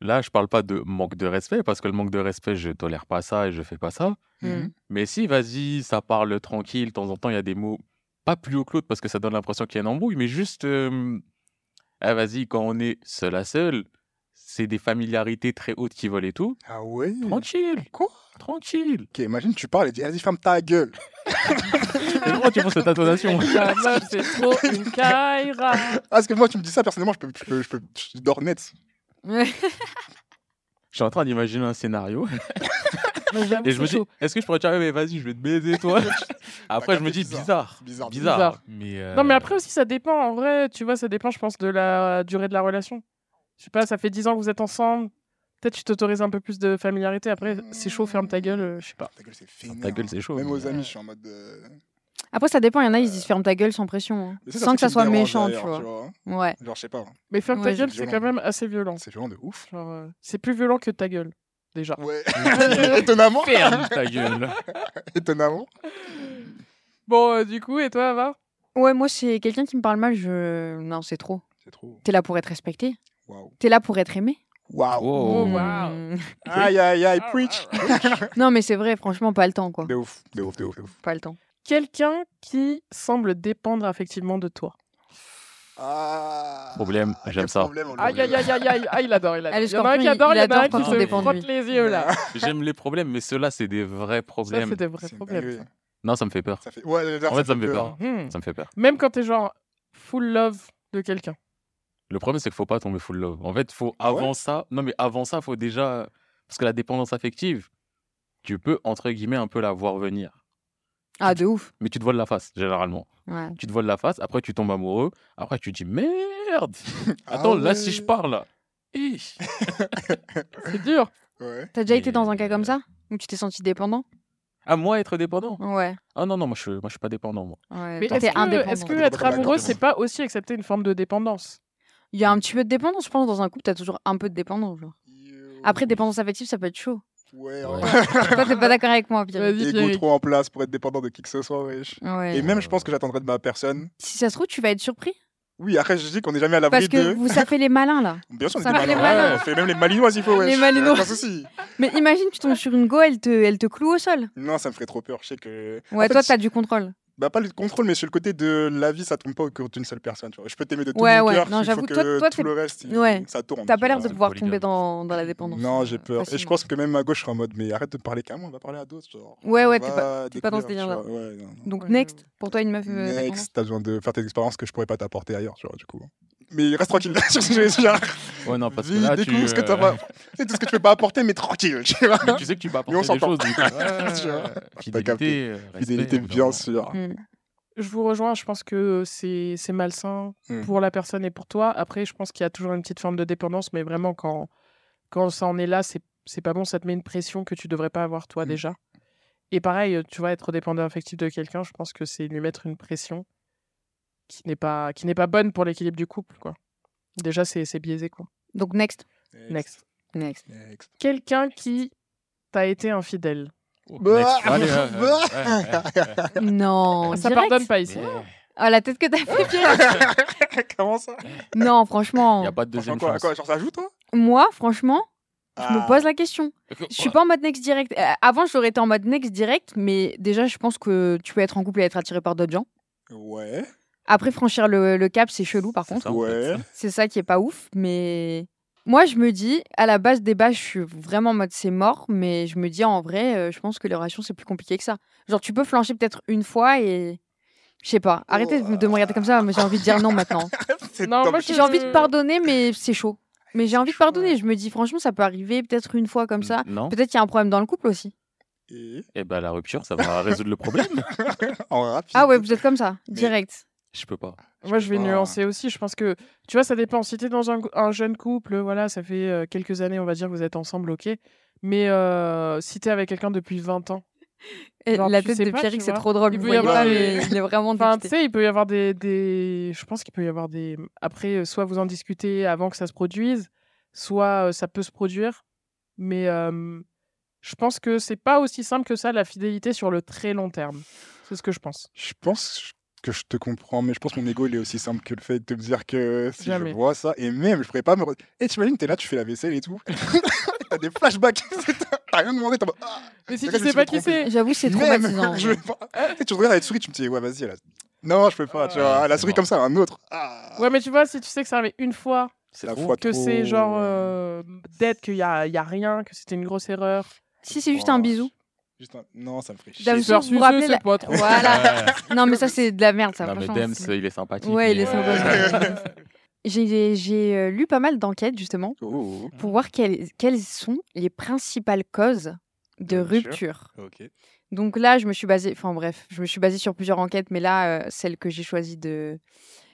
Là, je parle pas de manque de respect, parce que le manque de respect, je tolère pas ça et je fais pas ça. Mhm. Mais si, vas-y, ça parle tranquille, de temps en temps, il y a des mots pas plus haut que l'autre parce que ça donne l'impression qu'il y a une embrouille, mais juste, euh, ah, vas-y, quand on est seul à seul, c'est des familiarités très hautes qui volent et tout. Ah ouais? Tranquille, Quoi? Tranquille. Ok, imagine, tu parles et dis, vas-y, ferme ta gueule. Et pourquoi tu penses cette intonation? La meuf, c'est trop une Kaira. Ah, parce que moi, tu me dis ça, personnellement, je peux, je peux, je peux, je dors net. Je suis en train d'imaginer un scénario Mais et je me c'est dis, est-ce que je pourrais dire, mais vas-y, je vais te baiser, toi Après, je me dis, bizarre. bizarre. Bizarre. Bizarre. Mais euh, Non, mais après aussi, ça dépend. En vrai, tu vois, ça dépend, je pense, de la durée de la relation. Je sais pas, ça fait 10 ans que vous êtes ensemble. Peut-être tu t'autorises un peu plus de familiarité. Après, c'est chaud, ferme ta gueule, euh, je sais pas. Ta gueule, c'est fini. Ta gueule, c'est chaud. Même aux amis, je suis en mode. euh, Après, ça dépend. Il y en a, ils se disent ferme ta gueule sans pression. hein. Sans que ça soit méchant, tu vois. vois. Ouais. Genre, je sais pas. Mais ferme Ouais, ta gueule, c'est quand même assez violent. C'est violent de ouf. Genre, euh, c'est plus violent que ta gueule, déjà. Ouais. Étonnamment. Ferme ta gueule. Étonnamment. Bon, euh, du coup, et toi, Ava? Ouais, moi, c'est quelqu'un qui me parle mal. Je. Non, c'est trop. C'est trop. T'es là pour être respecté. Waouh. T'es là pour être aimé. Waouh. Oh. wow. Mm. Aïe, aïe, aïe, preach. Non, mais c'est vrai, franchement, pas le temps, quoi. De ouf, de ouf, de ouf, de ouf. Pas le temps. Quelqu'un qui semble dépendre affectivement de toi. Ah. Problème, j'aime ça. problème, Aïe, aïe, aïe, aïe, aïe, ah, il adore, il adore. Allez, Il y en a un qui adore, il y en a un adore qui se frotte lui. les yeux, là. J'aime les problèmes, mais ceux-là, c'est des vrais Ça, problèmes. c'est des vrais problèmes. ça. Non, ça me fait peur. Ça fait... Ouais, En fait, ça me fait peur. Hmm. Ça me fait peur. Même quand t'es genre full love de quelqu'un. Le problème, c'est qu'il faut pas tomber full love. En fait, faut ouais avant ça. Non, mais avant ça, faut déjà. Parce que la dépendance affective, tu peux, entre guillemets, un peu la voir venir. Ah, de ouf. Mais tu te voiles la face, généralement. Ouais. Tu te voiles la face, après, tu tombes amoureux. Après, tu te dis merde Ah Attends, là, ouais. si je parle, là. C'est dur. Ouais. T'as déjà été dans un cas comme ça Où tu t'es senti dépendant À moi, être dépendant Ouais. Ah non, non, moi, je, moi, je suis pas dépendant, moi. ouais. Mais est-ce que, est-ce que être amoureux, c'est pas aussi accepter une forme de dépendance Il y a un petit peu de dépendance, je pense. Dans un couple, t'as toujours un peu de dépendance. genre. Après, dépendance affective, ça peut être chaud. Ouais. Ouais. Toi, t'es pas d'accord avec moi, Pierre Ego trop en place pour être dépendant de qui que ce soit, wesh. Ouais. Et même, je pense que j'attendrai de ma personne. Si ça se trouve, tu vas être surpris. Oui, après, je dis qu'on n'est jamais à Parce l'abri que de. vous, ça fait les malins, là. Bien sûr, on est ça des fait les malins. malins. Ouais, on fait même les malinois s'il faut, wesh. Les malinois. Pas de souci. Mais imagine, tu tombes sur une go, elle te, elle te cloue au sol. Non, ça me ferait trop peur. Je sais que. Ouais, En fait, toi, t'as du contrôle. Bah, pas le contrôle, mais sur le côté de la vie, ça tombe pas au cœur d'une seule personne. Tu vois. Je peux t'aimer de tout Ouais, mon ouais. cœur. Non, il faut que toi- toi, tout le reste, il- Ouais. ça tourne. T'as pas l'air de pouvoir polygame. tomber dans, dans la dépendance. Non, j'ai euh, peur. Et je pense que même à gauche, je serai en mode, mais arrête de parler qu'à moi, on va parler à d'autres. genre. Ouais, ouais, t'es pas, pas dans ce non, non. Donc, Ouais, next, pour toi, une meuf euh, Next, t'as besoin de faire tes expériences que je pourrais pas t'apporter ailleurs, tu vois, du coup. Mais reste tranquille sur ce que dire. Ouais, non, parce que Vis, là, tu. ce que euh, t'as pas. C'est tout ce que tu peux pas apporter, mais tranquille, tu vois. Mais tu sais que tu peux Mais on apporter des s'entend. choses, du coup. Tu vois. Fidélité, euh, respect, Fidélité, bien sûr. Hmm. Je vous rejoins, je pense que c'est c'est malsain Hmm. pour la personne et pour toi. Après, je pense qu'il y a toujours une petite forme de dépendance, mais vraiment, quand, quand ça en est là, c'est c'est pas bon, ça te met une pression que tu devrais pas avoir toi Hmm. déjà. Et pareil, tu vois, être dépendant affectif de quelqu'un, je pense que c'est lui mettre une pression qui n'est pas, qui n'est pas bonne pour l'équilibre du couple, quoi. Déjà, c'est c'est biaisé, quoi. Donc, next. Next. Next. Next. Quelqu'un qui t'a été infidèle. Oh, Bah. Allez, ouais, ouais. Non, ça direct pardonne pas ici. Ah, la tête que t'as fait, Pierre Comment ça? Non, Il franchement, n'y a pas de deuxième quoi, chance. quoi, genre ça joue, toi? Moi, franchement, je me Ah. pose la question. Je suis pas en mode next direct. Euh, avant, j'aurais été en mode next direct, mais déjà, je pense que tu peux être en couple et être attiré par d'autres gens. Ouais, Après, franchir le, le cap, c'est chelou, par contre. ouais. C'est ça qui est pas ouf, mais moi, je me dis, à la base des bases, je suis vraiment en mode c'est mort, mais je me dis en vrai, euh, je pense que les relations, c'est plus compliqué que ça. Genre, tu peux flancher peut-être une fois et. Je sais pas. Arrêtez de, de me regarder comme ça, mais j'ai envie de dire non maintenant. C'est Non, moi, J'ai envie de pardonner, mais c'est chaud. Mais j'ai envie de pardonner. Je me dis, franchement, ça peut arriver peut-être une fois comme ça. Non. Peut-être qu'il y a un problème dans le couple aussi. Et? Eh ben, la rupture, ça va résoudre le problème. en rapide. Ah ouais, vous êtes comme ça, direct. Je peux pas. Moi, je vais pas. nuancer aussi. Je pense que, tu vois, ça dépend. Si tu es dans un, un jeune couple, voilà, ça fait euh, quelques années, on va dire, que vous êtes ensemble, ok. Mais euh, si tu es avec quelqu'un depuis 20 ans, Et Genre, la tête de Pierrick, c'est trop drôle. Il peut y avoir des- mais il est vraiment enfin, tu dépité. sais, il peut y avoir des, des... Je pense qu'il peut y avoir des... Après, euh, soit vous en discutez avant que ça se produise, soit euh, ça peut se produire. Mais euh, je pense que c'est pas aussi simple que ça, la fidélité sur le très long terme. C'est ce que je pense. Je pense que je te comprends, mais je pense que mon ego, il est aussi simple que le fait de me dire que si Jamais. je vois ça, et même, je pourrais pas me. Et tu imagines, t'es là, tu fais la vaisselle et tout. T'as des flashbacks. T'as rien demandé. Mode, ah, Mais si tu sais pas qui c'est. J'avoue, c'est même, traumatisant. je veux pas. Tu sais, tu regardes la souris, tu me dis, ouais, vas-y, là. Non, je peux pas, tu vois. La c'est souris mort. comme ça, un autre. Ah. Ouais, mais tu vois, si tu sais que ça arrive une fois, C'est La fois que trop- c'est genre euh, dead, qu'il y a, y a rien, que c'était une grosse erreur. Si c'est juste un Oh, bisou. Juste un- Non, ça me ferait chier. Sou, vous vous rappelez la- pas trop. Voilà. Ouais. Non, mais ça, c'est de la merde, ça. Non, mais Dems, il est sympathique. Ouais, il est mais- sympa. J'ai euh, lu pas mal d'enquêtes, justement, Oh, pour voir quelles, quelles sont les principales causes de rupture. rupture. ok. Donc là, je me suis basée, enfin bref, je me suis basée sur plusieurs enquêtes, mais là, euh, celle que j'ai choisi de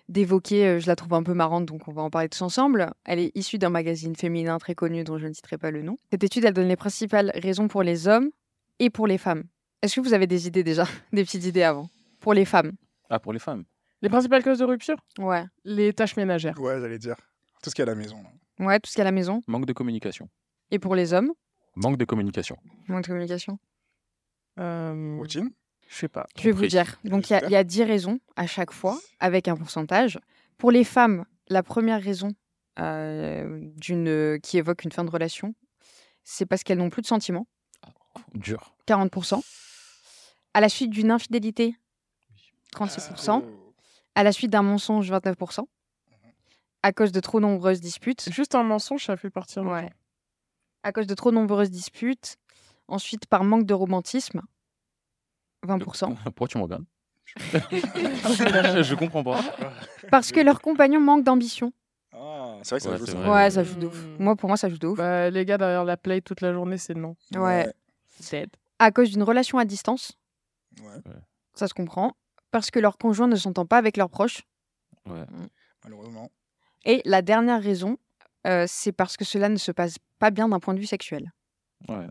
d'évoquer, euh, je la trouve un peu marrante, donc on va en parler tous ensemble. Elle est issue d'un magazine féminin très connu dont je ne citerai pas le nom. Cette étude, elle donne les principales raisons pour les hommes et pour les femmes. Est-ce que vous avez des idées déjà, des petites idées avant? Pour les femmes, Ah, pour les femmes. Les principales causes de rupture? Ouais, Les tâches ménagères. Ouais, j'allais dire. Tout ce qu'il y a à la maison. là. ouais, tout ce qu'il y a à la maison. Manque de communication. Et pour les hommes, Manque de communication. manque de communication. Euh, Routine? je sais pas. Je vais vous dire. Donc, il y a- il y, a 10 raisons à chaque fois, avec un pourcentage. Pour les femmes, la première raison euh, d'une, qui évoque une fin de relation, c'est parce qu'elles n'ont plus de sentiments, Dur. 40%. À la suite d'une infidélité, 36%. Oh. À la suite d'un mensonge, 29%. À cause de trop nombreuses disputes. Juste un mensonge, ça fait partir. Ouais. À cause de trop nombreuses disputes. Ensuite, par manque de romantisme, 20%. Pourquoi tu me regardes? Je comprends pas. Parce que leur compagnon manque d'ambition. Ah, c'est vrai que ça Ouais, joue c'est ça. vrai. Ouais, ça joue de ouf. Hmm. Moi, pour moi, ça joue de ouf. Bah, les gars derrière la play toute la journée, c'est non. Ouais. Dead. À cause d'une relation à distance, Ouais, ça se comprend. Parce que leur conjoint ne s'entend pas avec leurs proches. Ouais. malheureusement. Et la dernière raison, euh, c'est parce que cela ne se passe pas bien d'un point de vue sexuel. Ouais.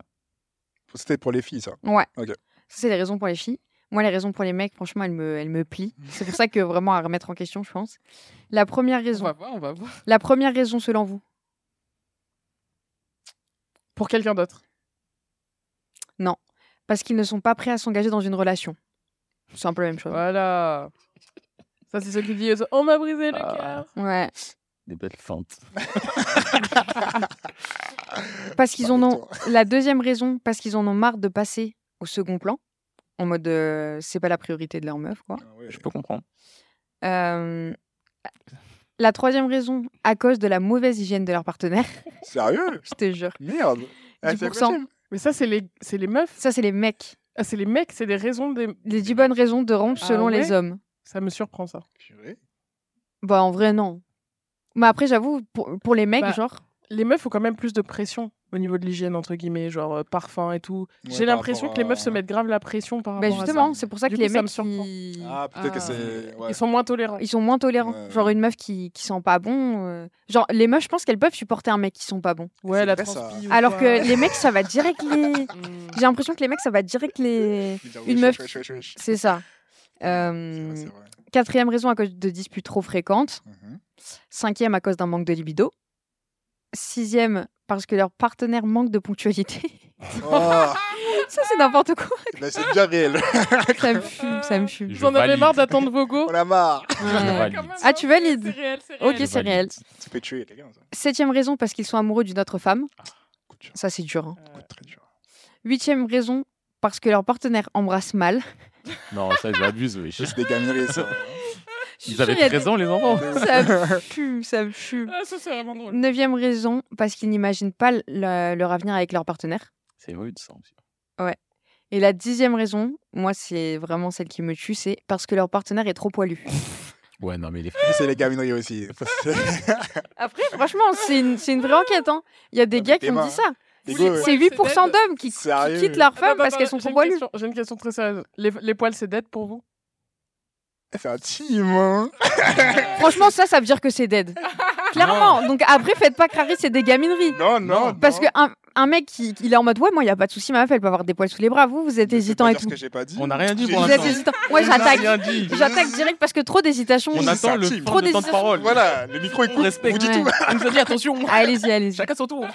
C'était pour les filles, ça. Ouais. Ok. Ça, c'est les raisons pour les filles. Moi, les raisons pour les mecs, franchement, elles me, elles me plient. C'est pour ça que vraiment à remettre en question, je pense. La première On raison. va voir, on va voir. La première raison, selon vous Pour quelqu'un d'autre. Parce qu'ils ne sont pas prêts à s'engager dans une relation. C'est un peu la même chose. Voilà. Ça, c'est ce qui dit On m'a brisé le Ah. cœur. Ouais. Des belles feintes. Parce qu'ils en ont. La deuxième raison, parce qu'ils en ont marre de passer au second plan. En mode, euh, c'est pas la priorité de leur meuf, quoi. Ah ouais. Je peux comprendre. Euh, La troisième raison, à cause de la mauvaise hygiène de leur partenaire. Sérieux? Je te jure. Merde. Ah, c'est 10%. Mais ça, c'est les, c'est les meufs. Ça, c'est les mecs. Ah, c'est les mecs, c'est des raisons des. Les 10 bonnes raisons de rompre Ah selon les hommes. Ça me surprend, ça. Purée. Bah, en vrai, non. Mais après, j'avoue, pour, pour les mecs, Bah, genre. Les meufs ont quand même plus de pression au niveau de l'hygiène, entre guillemets, genre euh, parfum et tout. Ouais, J'ai l'impression que les meufs se mettent grave la pression par Bah, rapport à justement, c'est pour ça que coup, les me mecs, ils... Ah, peut-être que. Ouais. Ils sont moins tolérants. ils sont moins tolérants. Ouais, Genre une meuf qui, qui sent pas bon. euh, Genre, les meufs, je pense qu'elles peuvent supporter un mec qui sent pas bon. Ouais, la Alors que les mecs, ça va direct les. J'ai l'impression que les mecs, ça va direct les. Une meuf. C'est ça. Euh, vrai, c'est vrai. Quatrième raison à cause de disputes trop fréquentes. Mhm. Cinquième à cause d'un manque de libido. Sixième parce que leur partenaire manque de ponctualité. Oh, ça, c'est n'importe quoi. là, c'est déjà réel. Ça me fume, ça me fume. Vous en avez marre d'attendre vos go On a marre. Ouais. Ah, tu valides C'est réel, c'est Ok, réel. c'est réel. Tu peux tuer quelqu'un, ça. Septième raison parce qu'ils sont amoureux d'une autre femme. Dur. Ça, c'est dur. hein. Euh, Très dur. Huitième raison parce que leur partenaire embrasse mal. Non, ça, ils abusent, wesh. C'est des gamineries, ça. Ils avaient il y a 13 ans, les enfants. des- Ça me fume, ça me fume. Ah, ça, c'est vraiment drôle. Neuvième raison parce qu'ils n'imaginent pas le- leur avenir avec leur partenaire. C'est rude, ça aussi. Et la dixième raison, moi, c'est vraiment celle qui me tue, c'est parce que leur partenaire est trop poilu. Ouais, non, mais les C'est les gamineries aussi. Après, franchement, c'est une, c'est une vraie enquête. hein. Il y a des Ah, gars qui ont dit ça. Oui, ouais. C'est Ouais, 8% c'est dead. d'hommes qui, quittent leur Attends, femme attends, parce qu'elles attends, sont trop poilues. J'ai une question très sérieuse. Les, les poils, c'est dead pour vous? C'est un team, hein. Franchement, ça, ça veut dire que c'est dead. Clairement. Donc après, faites pas crari, c'est des gamineries. Non, non. Parce non. qu'un un mec, qui, il est en mode Ouais, moi, il n'y a pas de souci, ma meuf, elle peut avoir des poils sous les bras. Vous, vous êtes hésitant pas et dire tout. ce que j'ai pas dit. On n'a rien dit pour Vous êtes hésitant. Ouais, j'attaque. J'attaque direct parce que trop d'hésitation. On attend le Trop de temps de parole. Voilà, les micros ils On coupent. respecte. Vous dites Ouais. tout. On nous a dit attention. Allez-y, allez-y. Chacun son tour.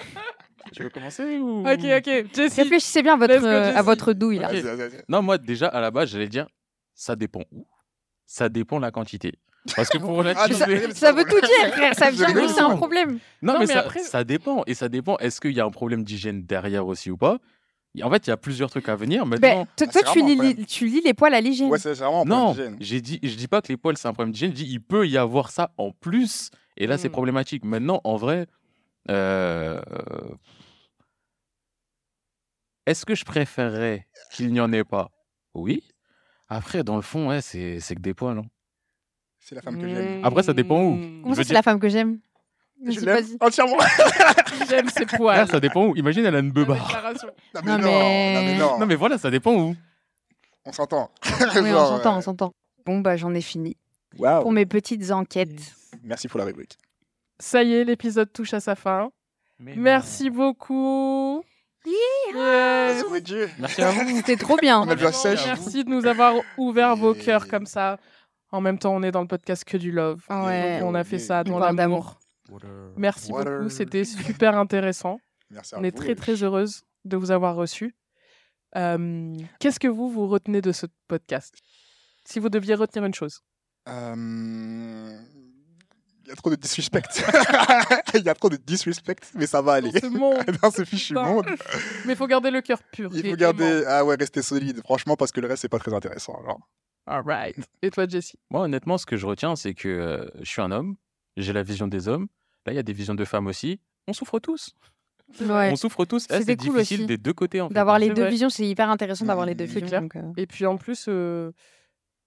Tu veux commencer ou? Ok, ok. Jessie. Réfléchissez bien à votre, go, euh, à Jessie. votre douille là. Non, moi, déjà, à la base, j'allais dire, ça dépend où. Ça dépend de la quantité. Parce que pour Ah, mais- Ça veut tout dire, frère. Ça vient Je d'où C'est un problème? Non, Non, mais, mais ça, après- ça dépend. Et ça dépend. Est-ce qu'il y a un problème d'hygiène derrière aussi ou pas? En fait, il y a plusieurs trucs à venir. Maintenant, toi, Ah, toi, tu, lis, problème. tu lis les poils à l'hygiène. Ouais, c'est vraiment un non, problème d'hygiène. j'ai dit, je dis pas que les poils c'est un problème d'hygiène. Je dis il peut y avoir ça en plus. Et là, c'est Mm. problématique. Maintenant, en vrai, euh, est-ce que je préférerais qu'il n'y en ait pas? Oui. Après, dans le fond, ouais, c'est c'est que des poils. hein. C'est la femme que j'aime. Après, ça dépend où. Comment ça, c'est la femme que j'aime? Je l'aime entièrement. J'aime ses Ah, poils. ça dépend où. Imagine, elle a une La beubar. déclaration. Non, Non, mais non, mais- non, mais non. Non, mais voilà, ça dépend où. On s'entend. Oui, on s'entend, euh, on s'entend. Bon, bah, j'en ai fini. Pour mes petites enquêtes. Merci pour la rubrique. Ça y est, l'épisode touche à sa fin. Merci beaucoup. Merci, Dieu. Merci à vous. C'était trop bien. On sèche. Merci de nous avoir ouvert vos cœurs comme ça. En même temps, on est dans le podcast que du love. Ah ouais. On a fait ça dans l'amour. Merci Water. beaucoup, c'était super intéressant. Merci à On est vous. très très heureuse de vous avoir reçu. Euh, Qu'est-ce que vous vous retenez de ce podcast? Si vous deviez retenir une chose. Euh, Il y a trop de disrespect. Il y a trop de disrespect, mais ça va aller. Dans ce monde. Dans ce fichu monde, Mais il faut garder le cœur pur. il faut garder. aimant. Ah ouais, rester solide. Franchement, parce que le reste, c'est pas très intéressant. Alors. All right. Et toi, Jessie Moi, honnêtement, ce que je retiens, c'est que euh, je suis un homme, j'ai la vision des hommes. Là, il y a des visions de femmes aussi. On souffre tous. Ouais. On souffre tous. C'est cool difficile aussi. des deux côtés. En fait. D'avoir les deux vrai. visions, c'est hyper intéressant d'avoir les deux visions. donc, euh, Et puis en plus, euh,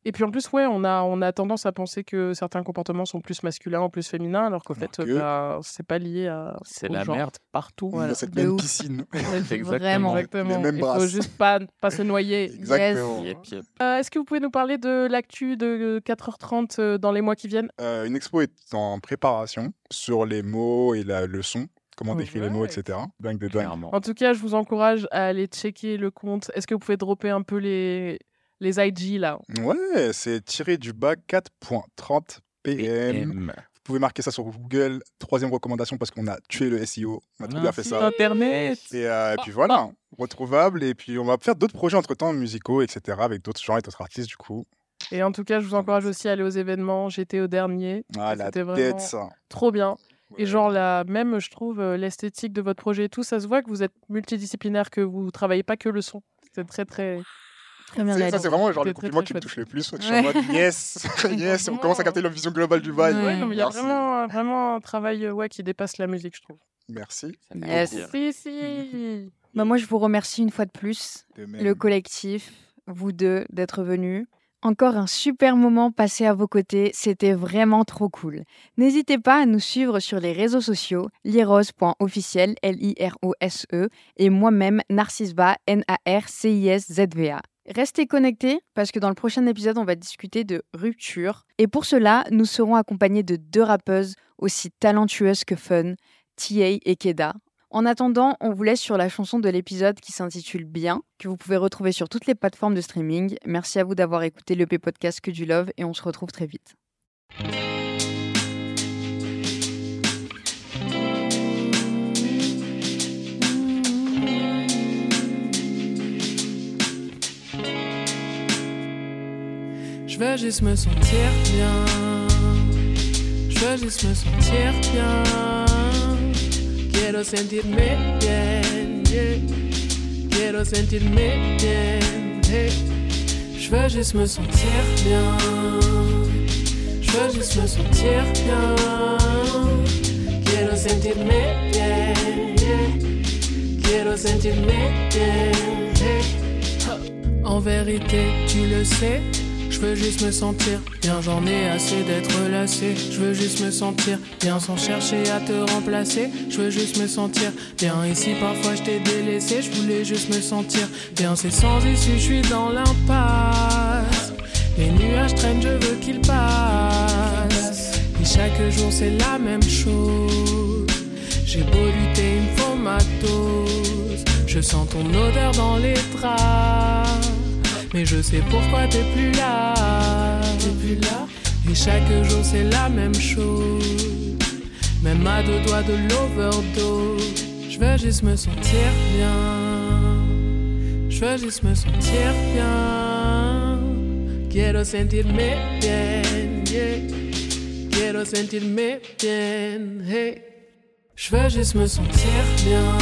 et puis en plus, ouais, on a, on a tendance à penser que certains comportements sont plus masculins ou plus féminins, alors qu'en fait, que- bah, c'est pas lié à. C'est la genre. merde partout. Voilà. Dans cette de même ouf. piscine. Exactement. Vraiment. Exactement. Les mêmes Il faut juste pas, pas se noyer. Exactement. Yep, yep. Euh, Est-ce que vous pouvez nous parler de l'actu de 4h30 euh, dans les mois qui viennent? Euh, une expo est en préparation sur les mots et la, le son, comment décrire les mots, etc. Dingue de dingue. Clairement. En tout cas, je vous encourage à aller checker le compte. Est-ce que vous pouvez dropper un peu les, les IG là Ouais, c'est tiré du bas 4.30 PM. PM. Vous pouvez marquer ça sur Google. Troisième recommandation parce qu'on a tué le SEO. On a trop bien fait ça. Internet. Et, euh, et puis voilà, retrouvable. Et puis on va faire d'autres projets entre temps musicaux, etc. avec d'autres gens et d'autres artistes du coup. Et en tout cas, je vous encourage aussi à aller aux événements. J'étais au dernier. Ah la C'était tête, vraiment ça. trop bien. Et genre, là, même, je trouve, euh, l'esthétique de votre projet et tout, ça se voit que vous êtes multidisciplinaire, que vous travaillez pas que le son. C'est très, très. C'est- ça, c'est vraiment genre le compliment très qui me touche le plus. Je suis en mode yes, yes, on commence à capter la vision globale du bail. Il y a Merci. vraiment, vraiment un travail euh, ouais, qui dépasse la musique, je trouve. Merci. Plaisir. Si, si. Bah, moi, je vous remercie une fois de plus, De même. le collectif, vous deux, d'être venus. Encore un super moment passé à vos côtés, c'était vraiment trop cool. N'hésitez pas à nous suivre sur les réseaux sociaux, liros.officiel, L-I-R-O-S-E, E, et moi-même, Narcisba, N-A-R-C-I-S-Z-V-A. Restez connectés parce que dans le prochain épisode, on va discuter de rupture. Et pour cela, nous serons accompagnés de deux rappeuses aussi talentueuses que fun, TA et Keda. En attendant, on vous laisse sur la chanson de l'épisode qui s'intitule Bien, que vous pouvez retrouver sur toutes les plateformes de streaming. Merci à vous d'avoir écouté l'EP podcast Que du Love et on se retrouve très vite. Je veux juste me sentir bien. Je veux juste me sentir bien. Quiero sentirme bien. yeah. Quiero sentirme bien. hey. Je veux juste me sentir bien. Je veux juste me sentir bien. Quiero sentirme bien. yeah. Quiero sentirme bien. hey. En vérité, tu le sais. Je veux juste me sentir bien, j'en ai assez d'être lassé. Je veux juste me sentir bien sans chercher à te remplacer. Je veux juste me sentir bien. Si parfois je t'ai délaissé, je voulais juste me sentir bien. C'est sans issue, je suis dans l'impasse. Les nuages traînent, je veux qu'ils passent. Et chaque jour c'est la même chose. J'ai beau lutter, il me faut ma. Je sens ton odeur dans les draps. Mais je sais pourquoi t'es plus là. T'es plus là. Et chaque jour c'est la même chose. Même à deux doigts de l'overdose. Je veux juste me sentir bien. Je veux juste me sentir bien. Quiero sentirme bien, yeah. Quiero sentirme bien, hey. Je veux juste me sentir bien.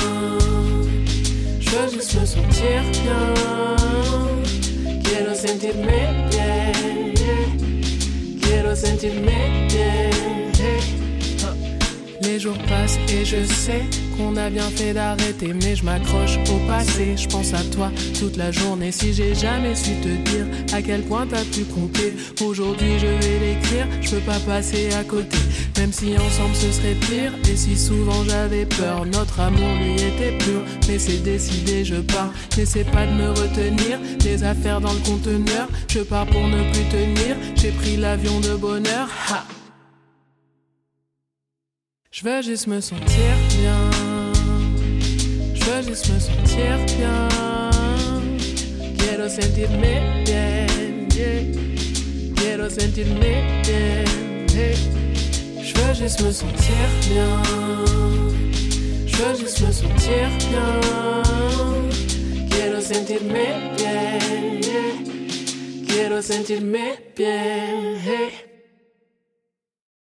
Je veux juste me sentir bien. Quiero sentirme bien. Quiero sentirme bien. Les jours passent et je sais qu'on a bien fait d'arrêter, mais je m'accroche au passé. Je pense à toi toute la journée. Si j'ai jamais su te dire à quel point t'as pu compter, aujourd'hui je vais l'écrire. Je peux pas passer à côté, même si ensemble ce serait pire. Et si souvent j'avais peur, notre amour lui était pur. Mais c'est décidé, je pars. N'essaie pas de me retenir. Des affaires dans le conteneur, je pars pour ne plus tenir. J'ai pris l'avion de bonheur. Ha. Je veux juste me sentir bien. Je veux juste me sentir bien. Quiero sentirme bien. Yeah. Quiero sentirme bien. Hey. Je veux juste me sentir bien. Je veux juste me sentir bien. Quiero sentirme bien. Yeah. Quiero sentirme bien. Hey.